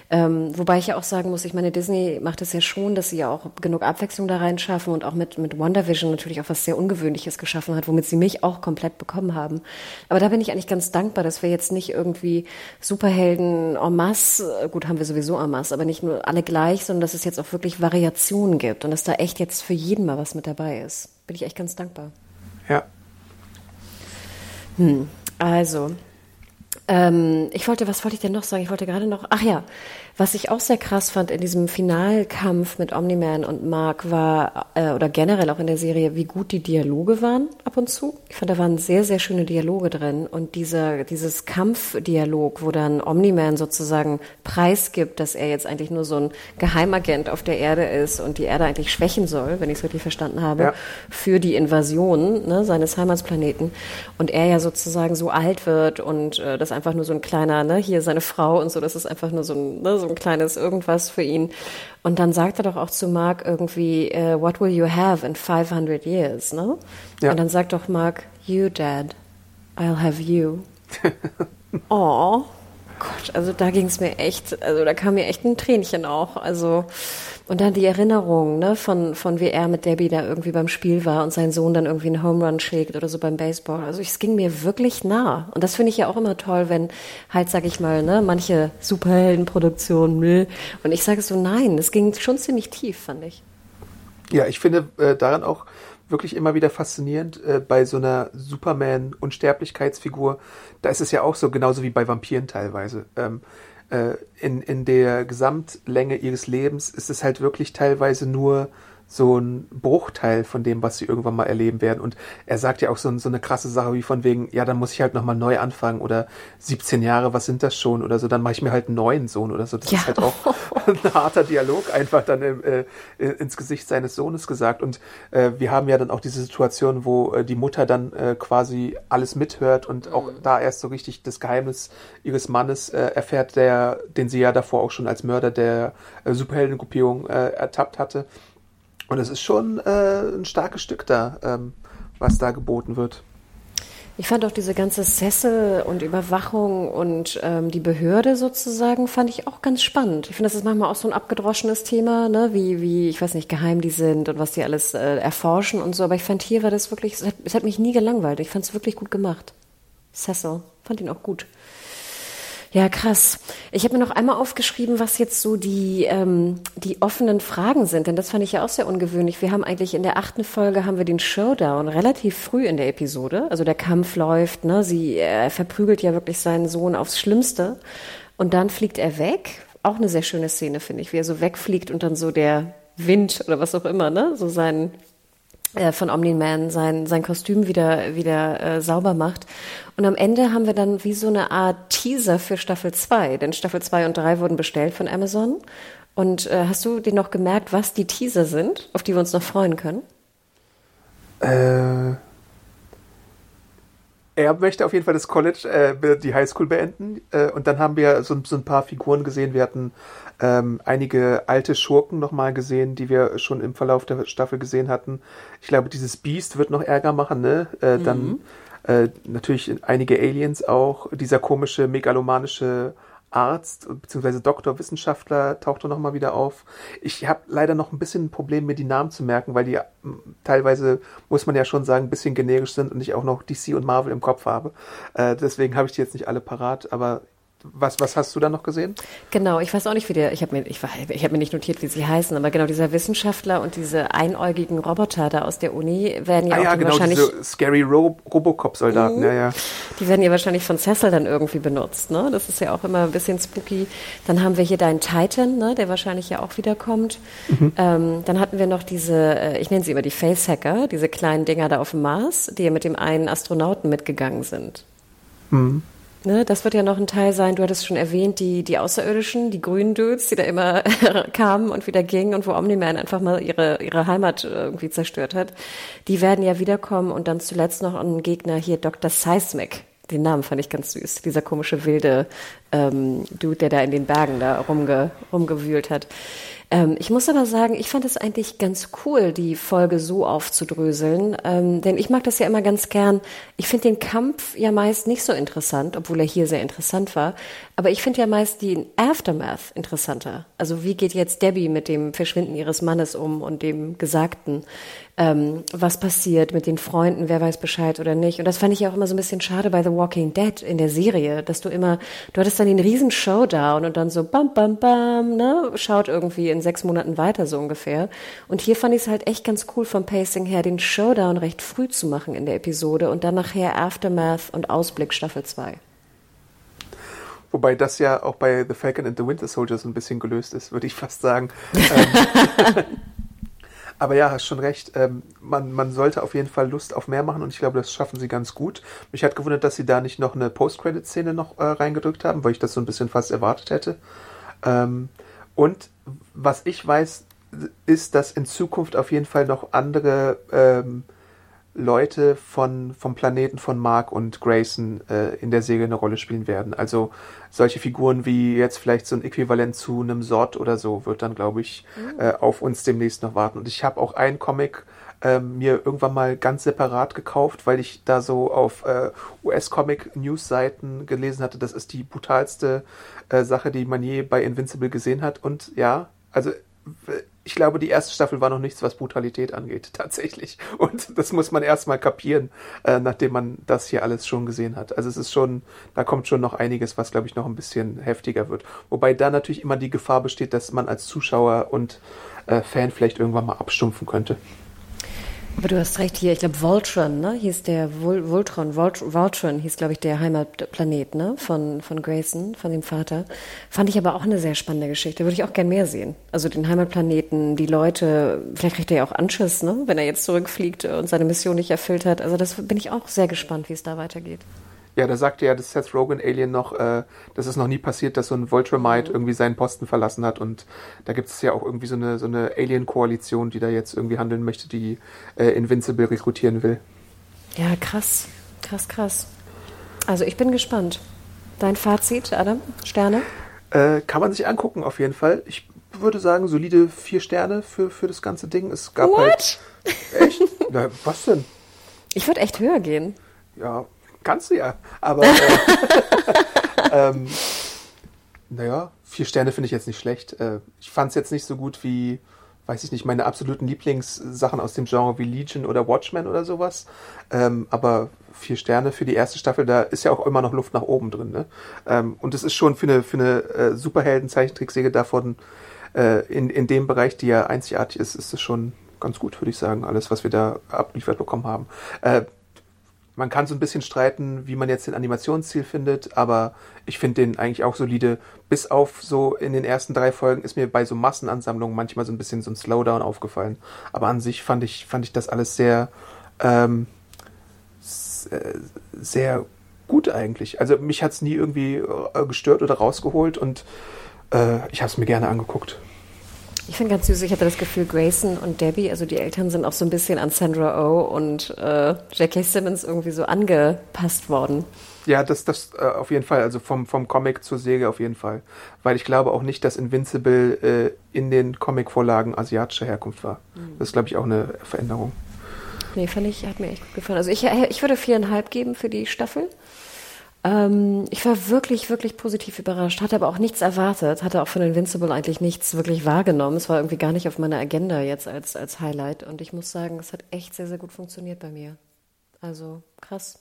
Ähm, wobei ich ja auch sagen muss, ich meine, Disney macht es ja schon, dass sie ja auch genug Abwechslung da reinschaffen und auch mit, mit WandaVision natürlich auch was sehr Ungewöhnliches geschaffen hat, womit sie mich auch komplett bekommen haben. Aber da bin ich eigentlich ganz dankbar, dass wir jetzt nicht irgendwie Superhelden en masse, äh, gut, haben wir sowieso en masse, aber nicht nur alle gleich, sondern dass es jetzt auch wirklich Variationen gibt und dass da echt jetzt für jeden mal was mit dabei ist. Bin ich echt ganz dankbar. Ja. Hm. Also, ähm, ich wollte, was wollte ich denn noch sagen? Ich wollte gerade noch, ach ja, was ich auch sehr krass fand in diesem Finalkampf mit Omni-Man und Mark war, äh, oder generell auch in der Serie, wie gut die Dialoge waren ab und zu. Ich fand, da waren sehr, sehr schöne Dialoge drin. Und dieser, dieses Kampfdialog, wo dann Omni-Man sozusagen preisgibt, dass er jetzt eigentlich nur so ein Geheimagent auf der Erde ist und die Erde eigentlich schwächen soll, wenn ich es richtig verstanden habe, ja. für die Invasion ne, seines Heimatsplaneten. Und er ja sozusagen so alt wird und äh, das einfach nur so ein kleiner, ne, hier seine Frau und so, das ist einfach nur so ein, ne, so so ein kleines irgendwas für ihn. Und dann sagt er doch auch zu Mark irgendwie, uh, what will you have in 500 years, ne? Ja. Und dann sagt doch Mark, you dad, I'll have you. oh. Gott, also da ging es mir echt, also da kam mir echt ein Tränchen auch. Also und dann die Erinnerung, ne, von von wie er mit Debbie da irgendwie beim Spiel war und sein Sohn dann irgendwie einen Home Run schlägt oder so beim Baseball. Also es ging mir wirklich nah. Und das finde ich ja auch immer toll, wenn halt, sag ich mal, ne, manche Superheldenproduktionen, ne, und ich sage so, nein, es ging schon ziemlich tief, fand ich. Ja, ich finde äh, daran auch wirklich immer wieder faszinierend äh, bei so einer Superman-Unsterblichkeitsfigur. Da ist es ja auch so, genauso wie bei Vampiren teilweise. Ähm, äh, in, in der Gesamtlänge ihres Lebens ist es halt wirklich teilweise nur so ein Bruchteil von dem, was sie irgendwann mal erleben werden. Und er sagt ja auch so, so eine krasse Sache wie von wegen, ja, dann muss ich halt nochmal neu anfangen oder 17 Jahre, was sind das schon oder so, dann mache ich mir halt einen neuen Sohn oder so. Das ja. ist halt auch ein harter Dialog einfach dann äh, ins Gesicht seines Sohnes gesagt. Und äh, wir haben ja dann auch diese Situation, wo äh, die Mutter dann äh, quasi alles mithört und auch mhm. da erst so richtig das Geheimnis ihres Mannes äh, erfährt, der, den sie ja davor auch schon als Mörder der äh, Superheldengruppierung äh, ertappt hatte. Und es ist schon äh, ein starkes Stück da, ähm, was da geboten wird. Ich fand auch diese ganze Sessel und Überwachung und ähm, die Behörde sozusagen fand ich auch ganz spannend. Ich finde, das ist manchmal auch so ein abgedroschenes Thema, ne? wie, wie, ich weiß nicht, geheim die sind und was die alles äh, erforschen und so. Aber ich fand hier war das wirklich, es hat, hat mich nie gelangweilt. Ich fand es wirklich gut gemacht. Cecil, fand ihn auch gut. Ja, krass. Ich habe mir noch einmal aufgeschrieben, was jetzt so die, ähm, die offenen Fragen sind, denn das fand ich ja auch sehr ungewöhnlich. Wir haben eigentlich in der achten Folge haben wir den Showdown relativ früh in der Episode. Also der Kampf läuft, ne? Sie er verprügelt ja wirklich seinen Sohn aufs Schlimmste. Und dann fliegt er weg. Auch eine sehr schöne Szene, finde ich, wie er so wegfliegt und dann so der Wind oder was auch immer, ne? So seinen äh, von Omni-Man sein, sein Kostüm wieder, wieder äh, sauber macht. Und am Ende haben wir dann wie so eine Art Teaser für Staffel 2, denn Staffel 2 und 3 wurden bestellt von Amazon. Und äh, hast du dir noch gemerkt, was die Teaser sind, auf die wir uns noch freuen können? Äh, er möchte auf jeden Fall das College, äh, die Highschool beenden. Äh, und dann haben wir so, so, ein paar Figuren gesehen. Wir hatten ähm, einige alte Schurken nochmal gesehen, die wir schon im Verlauf der Staffel gesehen hatten. Ich glaube, dieses Beast wird noch Ärger machen, ne? Äh, mhm. Dann äh, natürlich einige Aliens auch. Dieser komische, megalomanische Arzt bzw. Doktor, Wissenschaftler tauchte nochmal wieder auf. Ich habe leider noch ein bisschen ein Problem, mir die Namen zu merken, weil die teilweise, muss man ja schon sagen, ein bisschen generisch sind und ich auch noch DC und Marvel im Kopf habe. Äh, deswegen habe ich die jetzt nicht alle parat, aber was, was hast du da noch gesehen? Genau, ich weiß auch nicht, wie der, ich habe mir, ich, ich hab mir nicht notiert, wie sie heißen, aber genau dieser Wissenschaftler und diese einäugigen Roboter da aus der Uni werden ja ah, auch ja, genau, wahrscheinlich. Diese Scary Ro Robocop-Soldaten, mhm. ja, ja. Die werden ja wahrscheinlich von Cecil dann irgendwie benutzt, ne? Das ist ja auch immer ein bisschen spooky. Dann haben wir hier deinen Titan, ne, der wahrscheinlich ja auch wiederkommt. Mhm. Ähm, dann hatten wir noch diese, äh, ich nenne sie immer die Facehacker, diese kleinen Dinger da auf dem Mars, die ja mit dem einen Astronauten mitgegangen sind. Mhm. Ne, das wird ja noch ein Teil sein. Du hattest schon erwähnt, die, die Außerirdischen, die grünen Dudes, die da immer kamen und wieder gingen und wo Omni-Man einfach mal ihre, ihre Heimat irgendwie zerstört hat. Die werden ja wiederkommen und dann zuletzt noch ein Gegner hier, Dr. Seismic. Den Namen fand ich ganz süß. Dieser komische wilde ähm, Dude, der da in den Bergen da rumge, rumgewühlt hat. Ähm, ich muss aber sagen, ich fand es eigentlich ganz cool, die Folge so aufzudröseln, ähm, denn ich mag das ja immer ganz gern. Ich finde den Kampf ja meist nicht so interessant, obwohl er hier sehr interessant war. Aber ich finde ja meist den Aftermath interessanter. Also wie geht jetzt Debbie mit dem Verschwinden ihres Mannes um und dem Gesagten? ähm, was passiert mit den Freunden, wer weiß Bescheid oder nicht. Und das fand ich auch immer so ein bisschen schade bei The Walking Dead in der Serie, dass du immer, du hattest dann den riesen Showdown und dann so bam, bam, bam, ne, schaut irgendwie in sechs Monaten weiter so ungefähr. Und hier fand ich es halt echt ganz cool vom Pacing her, den Showdown recht früh zu machen in der Episode und dann nachher Aftermath und Ausblick Staffel 2. Wobei das ja auch bei The Falcon and the Winter Soldier so ein bisschen gelöst ist, würde ich fast sagen. ähm, aber ja, hast schon recht. Ähm, man, man sollte auf jeden Fall Lust auf mehr machen und ich glaube, das schaffen sie ganz gut. Mich hat gewundert, dass sie da nicht noch eine Post-Credit-Szene noch äh, reingedrückt haben, weil ich das so ein bisschen fast erwartet hätte. Ähm, und was ich weiß, ist, dass in Zukunft auf jeden Fall noch andere ähm, Leute von, vom Planeten von Mark und Grayson äh, in der Serie eine Rolle spielen werden. Also solche Figuren wie jetzt vielleicht so ein Äquivalent zu einem Sort oder so wird dann, glaube ich, mhm. äh, auf uns demnächst noch warten. Und ich habe auch einen Comic äh, mir irgendwann mal ganz separat gekauft, weil ich da so auf äh, US-Comic-News-Seiten gelesen hatte, das ist die brutalste äh, Sache, die man je bei Invincible gesehen hat. Und ja, also ich glaube, die erste Staffel war noch nichts, was Brutalität angeht, tatsächlich. Und das muss man erstmal kapieren, äh, nachdem man das hier alles schon gesehen hat. Also es ist schon, da kommt schon noch einiges, was, glaube ich, noch ein bisschen heftiger wird. Wobei da natürlich immer die Gefahr besteht, dass man als Zuschauer und äh, Fan vielleicht irgendwann mal abstumpfen könnte. Aber du hast recht hier, ich glaube Voltron, ne? Hieß der Vol Voltron, Volt Voltron hieß, glaube ich, der Heimatplanet, ne? Von, von Grayson, von dem Vater. Fand ich aber auch eine sehr spannende Geschichte. Würde ich auch gern mehr sehen. Also den Heimatplaneten, die Leute, vielleicht kriegt er ja auch Anschiss, ne? Wenn er jetzt zurückfliegt und seine Mission nicht erfüllt hat. Also das bin ich auch sehr gespannt, wie es da weitergeht. Ja, da sagte ja das Seth Rogen Alien noch, äh, dass es noch nie passiert, dass so ein Voltramite mhm. irgendwie seinen Posten verlassen hat und da gibt es ja auch irgendwie so eine so eine Alien-Koalition, die da jetzt irgendwie handeln möchte, die äh, Invincible rekrutieren will. Ja, krass, krass, krass. Also ich bin gespannt. Dein Fazit, Adam? Sterne? Äh, kann man sich angucken, auf jeden Fall. Ich würde sagen, solide vier Sterne für, für das ganze Ding. Es gab What? halt. Echt? Na, was denn? Ich würde echt höher gehen. Ja, Kannst du ja. Aber äh, ähm, naja, vier Sterne finde ich jetzt nicht schlecht. Äh, ich fand es jetzt nicht so gut wie, weiß ich nicht, meine absoluten Lieblingssachen aus dem Genre wie Legion oder Watchmen oder sowas. Ähm, aber vier Sterne für die erste Staffel, da ist ja auch immer noch Luft nach oben drin. Ne? Ähm, und es ist schon für eine, für eine äh, Superhelden-Zeichentricksäge davon, äh, in, in dem Bereich, die ja einzigartig ist, ist es schon ganz gut, würde ich sagen, alles, was wir da abgeliefert bekommen haben. Äh, man kann so ein bisschen streiten, wie man jetzt den Animationsstil findet, aber ich finde den eigentlich auch solide. Bis auf so in den ersten drei Folgen ist mir bei so Massenansammlungen manchmal so ein bisschen so ein Slowdown aufgefallen. Aber an sich fand ich, fand ich das alles sehr, ähm, sehr gut eigentlich. Also mich hat es nie irgendwie äh, gestört oder rausgeholt und äh, ich habe es mir gerne angeguckt. Ich finde ganz süß, ich hatte das Gefühl, Grayson und Debbie, also die Eltern sind auch so ein bisschen an Sandra Oh und äh, J.K. Simmons irgendwie so angepasst worden. Ja, das, das äh, auf jeden Fall, also vom, vom Comic zur Serie auf jeden Fall. Weil ich glaube auch nicht, dass Invincible äh, in den Comic-Vorlagen asiatischer Herkunft war. Mhm. Das ist, glaube ich, auch eine Veränderung. Nee, fand ich, hat mir echt gut gefallen. Also ich, ich würde viereinhalb geben für die Staffel. Ähm, ich war wirklich, wirklich positiv überrascht, hatte aber auch nichts erwartet, hatte auch von Invincible eigentlich nichts wirklich wahrgenommen. Es war irgendwie gar nicht auf meiner Agenda jetzt als, als Highlight. Und ich muss sagen, es hat echt sehr, sehr gut funktioniert bei mir. Also krass.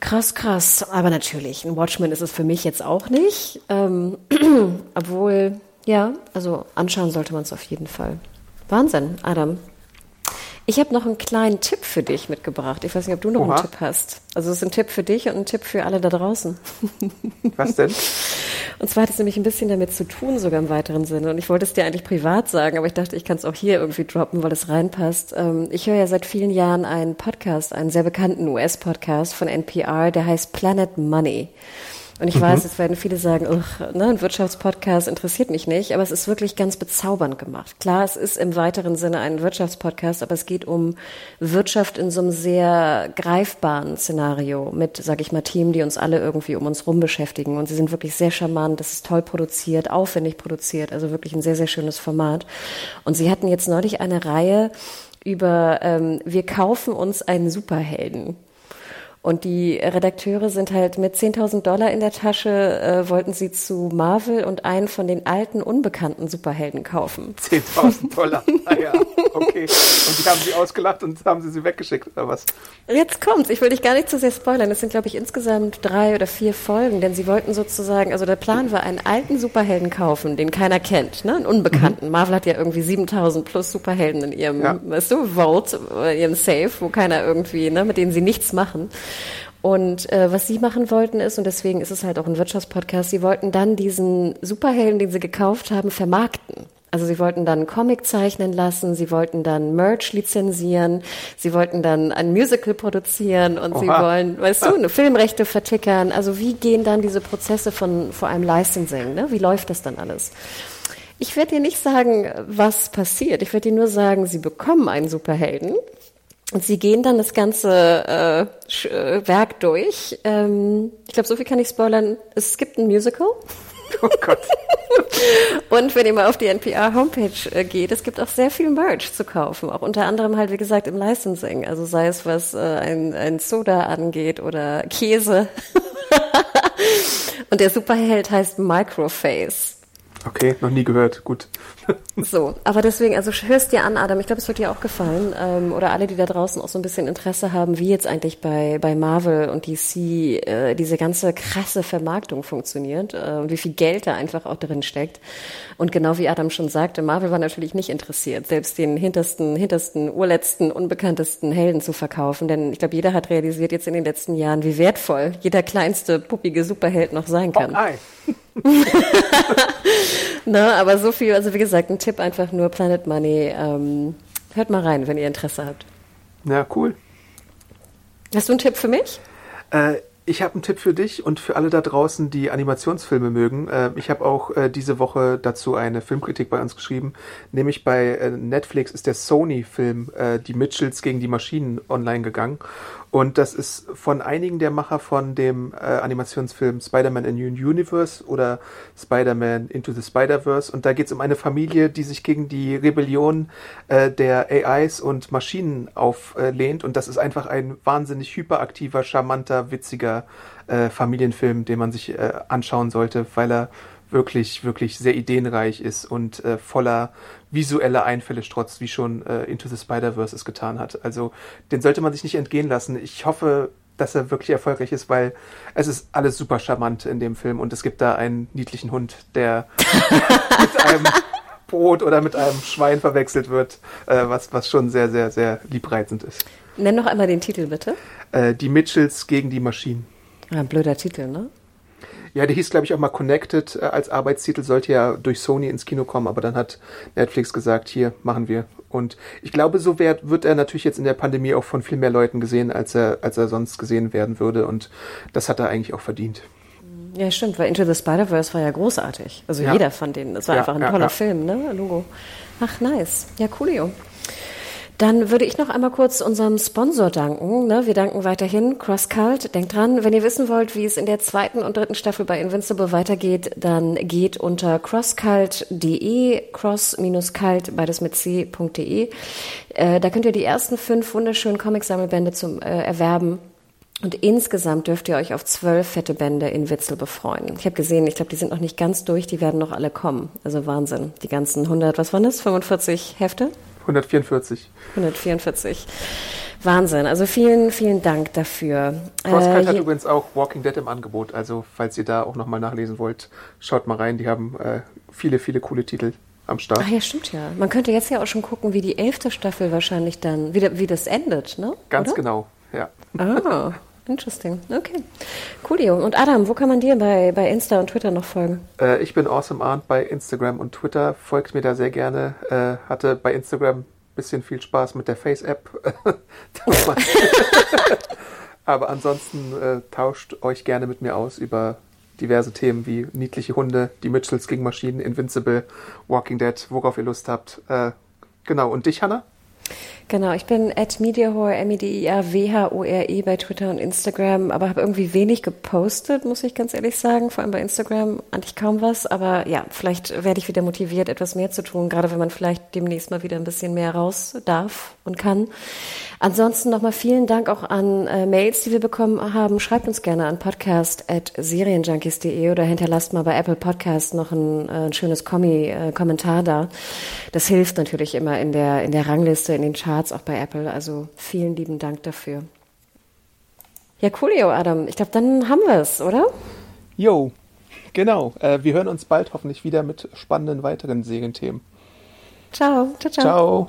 Krass, krass. Aber natürlich, ein Watchmen ist es für mich jetzt auch nicht. Ähm, obwohl, ja, also anschauen sollte man es auf jeden Fall. Wahnsinn, Adam. Ich habe noch einen kleinen Tipp für dich mitgebracht. Ich weiß nicht, ob du noch Oha. einen Tipp hast. Also es ist ein Tipp für dich und ein Tipp für alle da draußen. Was denn? Und zwar hat es nämlich ein bisschen damit zu tun, sogar im weiteren Sinne. Und ich wollte es dir eigentlich privat sagen, aber ich dachte, ich kann es auch hier irgendwie droppen, weil es reinpasst. Ähm, ich höre ja seit vielen Jahren einen Podcast, einen sehr bekannten US-Podcast von NPR, der heißt Planet Money. Und ich mhm. weiß, jetzt werden viele sagen, ne, ein Wirtschaftspodcast interessiert mich nicht, aber es ist wirklich ganz bezaubernd gemacht. Klar, es ist im weiteren Sinne ein Wirtschaftspodcast, aber es geht um Wirtschaft in so einem sehr greifbaren Szenario mit, sag ich mal, Themen, die uns alle irgendwie um uns rum beschäftigen. Und sie sind wirklich sehr charmant, das ist toll produziert, aufwendig produziert, also wirklich ein sehr, sehr schönes Format. Und sie hatten jetzt neulich eine Reihe über, ähm, wir kaufen uns einen Superhelden. Und die Redakteure sind halt mit 10.000 Dollar in der Tasche, äh, wollten sie zu Marvel und einen von den alten, unbekannten Superhelden kaufen. 10.000 Dollar, ah ja, okay. Und die haben sie ausgelacht und haben sie sie weggeschickt, oder was? Jetzt kommt's, ich will dich gar nicht zu sehr spoilern. Es sind, glaube ich, insgesamt drei oder vier Folgen, denn sie wollten sozusagen, also der Plan war, einen alten Superhelden kaufen, den keiner kennt, ne? einen Unbekannten. Mhm. Marvel hat ja irgendwie 7.000 plus Superhelden in ihrem, ja. weißt du, Vault, in ihrem Safe, wo keiner irgendwie, ne, mit denen sie nichts machen. Und äh, was sie machen wollten ist, und deswegen ist es halt auch ein Wirtschaftspodcast, sie wollten dann diesen Superhelden, den sie gekauft haben, vermarkten. Also sie wollten dann Comic zeichnen lassen, sie wollten dann Merch lizenzieren, sie wollten dann ein Musical produzieren und Oha. sie wollen, weißt du, Filmrechte vertickern. Also wie gehen dann diese Prozesse von vor allem Licensing? Ne? Wie läuft das dann alles? Ich werde dir nicht sagen, was passiert. Ich werde dir nur sagen, sie bekommen einen Superhelden und sie gehen dann das ganze äh, äh, Werk durch. Ähm, ich glaube, so viel kann ich spoilern. Es gibt ein Musical. Oh Gott. und wenn ihr mal auf die NPR-Homepage äh, geht, es gibt auch sehr viel Merch zu kaufen. Auch unter anderem halt, wie gesagt, im Licensing. Also sei es, was äh, ein, ein Soda angeht oder Käse. und der Superheld heißt Microface. Okay, noch nie gehört. Gut. So, aber deswegen, also hörst dir an, Adam. Ich glaube, es wird dir auch gefallen. Ähm, oder alle, die da draußen auch so ein bisschen Interesse haben, wie jetzt eigentlich bei, bei Marvel und DC äh, diese ganze krasse Vermarktung funktioniert äh, und wie viel Geld da einfach auch drin steckt. Und genau wie Adam schon sagte, Marvel war natürlich nicht interessiert, selbst den hintersten, hintersten, urletzten, unbekanntesten Helden zu verkaufen. Denn ich glaube, jeder hat realisiert jetzt in den letzten Jahren, wie wertvoll jeder kleinste, puppige Superheld noch sein kann. Oh, ne, aber so viel, also wie gesagt, ein Tipp einfach nur Planet Money. Ähm, hört mal rein, wenn ihr Interesse habt. Ja, cool. Hast du einen Tipp für mich? Äh, ich habe einen Tipp für dich und für alle da draußen, die Animationsfilme mögen. Äh, ich habe auch äh, diese Woche dazu eine Filmkritik bei uns geschrieben. Nämlich bei äh, Netflix ist der Sony-Film äh, Die Mitchells gegen die Maschinen online gegangen. Und das ist von einigen der Macher von dem äh, Animationsfilm Spider-Man in New Universe oder Spider-Man Into the Spider-Verse. Und da geht es um eine Familie, die sich gegen die Rebellion äh, der AIs und Maschinen auflehnt. Und das ist einfach ein wahnsinnig hyperaktiver, charmanter, witziger äh, Familienfilm, den man sich äh, anschauen sollte, weil er wirklich, wirklich sehr ideenreich ist und äh, voller visueller Einfälle strotzt, wie schon äh, Into the Spider-Verse es getan hat. Also den sollte man sich nicht entgehen lassen. Ich hoffe, dass er wirklich erfolgreich ist, weil es ist alles super charmant in dem Film und es gibt da einen niedlichen Hund, der mit einem Brot oder mit einem Schwein verwechselt wird, äh, was, was schon sehr, sehr, sehr liebreizend ist. Nenn noch einmal den Titel bitte. Äh, die Mitchells gegen die Maschinen. Ein blöder Titel, ne? Ja, der hieß, glaube ich, auch mal Connected äh, als Arbeitstitel, sollte ja durch Sony ins Kino kommen, aber dann hat Netflix gesagt, hier machen wir. Und ich glaube, so wird, wird er natürlich jetzt in der Pandemie auch von viel mehr Leuten gesehen, als er, als er sonst gesehen werden würde. Und das hat er eigentlich auch verdient. Ja, stimmt, weil Into the Spider-Verse war ja großartig. Also Ja. jeder fand den. Das war Ja, einfach ein ja, toller. Film, ne? Logo. Ach, nice. Ja, coolio. Dann würde ich noch einmal kurz unserem Sponsor danken. Ne? Wir danken weiterhin CrossCult. Denkt dran, wenn ihr wissen wollt, wie es in der zweiten und dritten Staffel bei Invincible weitergeht, dann geht unter crosscult.de, cross-cult, beides mit c.de. Äh, da könnt ihr die ersten fünf wunderschönen Comic-Sammelbände zum äh, erwerben. Und insgesamt dürft ihr euch auf zwölf fette Bände in Witzel befreuen. Ich habe gesehen, ich glaube, die sind noch nicht ganz durch, die werden noch alle kommen. Also Wahnsinn. Die ganzen 100, was waren das? 45 Hefte? 144. 144. Wahnsinn. Also vielen, vielen Dank dafür. CrossCut hat je- übrigens auch Walking Dead im Angebot. Also, falls ihr da auch nochmal nachlesen wollt, schaut mal rein. Die haben äh, viele, viele coole Titel am Start. Ach ja, stimmt ja. Man könnte jetzt ja auch schon gucken, wie die elfte Staffel wahrscheinlich dann, wie, wie das endet, ne? Ganz Oder? genau, ja. Ah, interesting. Okay. Coolio. Und Adam, wo kann man dir bei, bei Insta und Twitter noch folgen? Äh, ich bin Awesome Arndt bei Instagram und Twitter. Folgt mir da sehr gerne. Äh, hatte bei Instagram ein bisschen viel Spaß mit der Face-App. Aber ansonsten äh, tauscht euch gerne mit mir aus über diverse Themen wie niedliche Hunde, die Mitchells gegen Maschinen, Invincible, Walking Dead, worauf ihr Lust habt. Äh, genau. Und dich, Hanna? Genau, ich bin at Mediahore, M-E-D-I-A-W-H-O-R-E bei Twitter und Instagram, aber habe irgendwie wenig gepostet, muss ich ganz ehrlich sagen. Vor allem bei Instagram eigentlich kaum was. Aber ja, vielleicht werde ich wieder motiviert, etwas mehr zu tun, gerade wenn man vielleicht demnächst mal wieder ein bisschen mehr raus darf und kann. Ansonsten nochmal vielen Dank auch an äh, Mails, die wir bekommen haben. Schreibt uns gerne an podcast.serienjunkies.de oder hinterlasst mal bei Apple Podcast noch ein, äh, ein schönes Kommi, äh, Kommentar da. Das hilft natürlich immer in der, in der Rangliste, in den Charts, auch bei Apple. Also vielen lieben Dank dafür. Ja, coolio, Adam. Ich glaube, dann haben wir es, oder? Jo, genau. Äh, wir hören uns bald hoffentlich wieder mit spannenden weiteren Serienthemen. Ciao. Ciao, ciao. Ciao.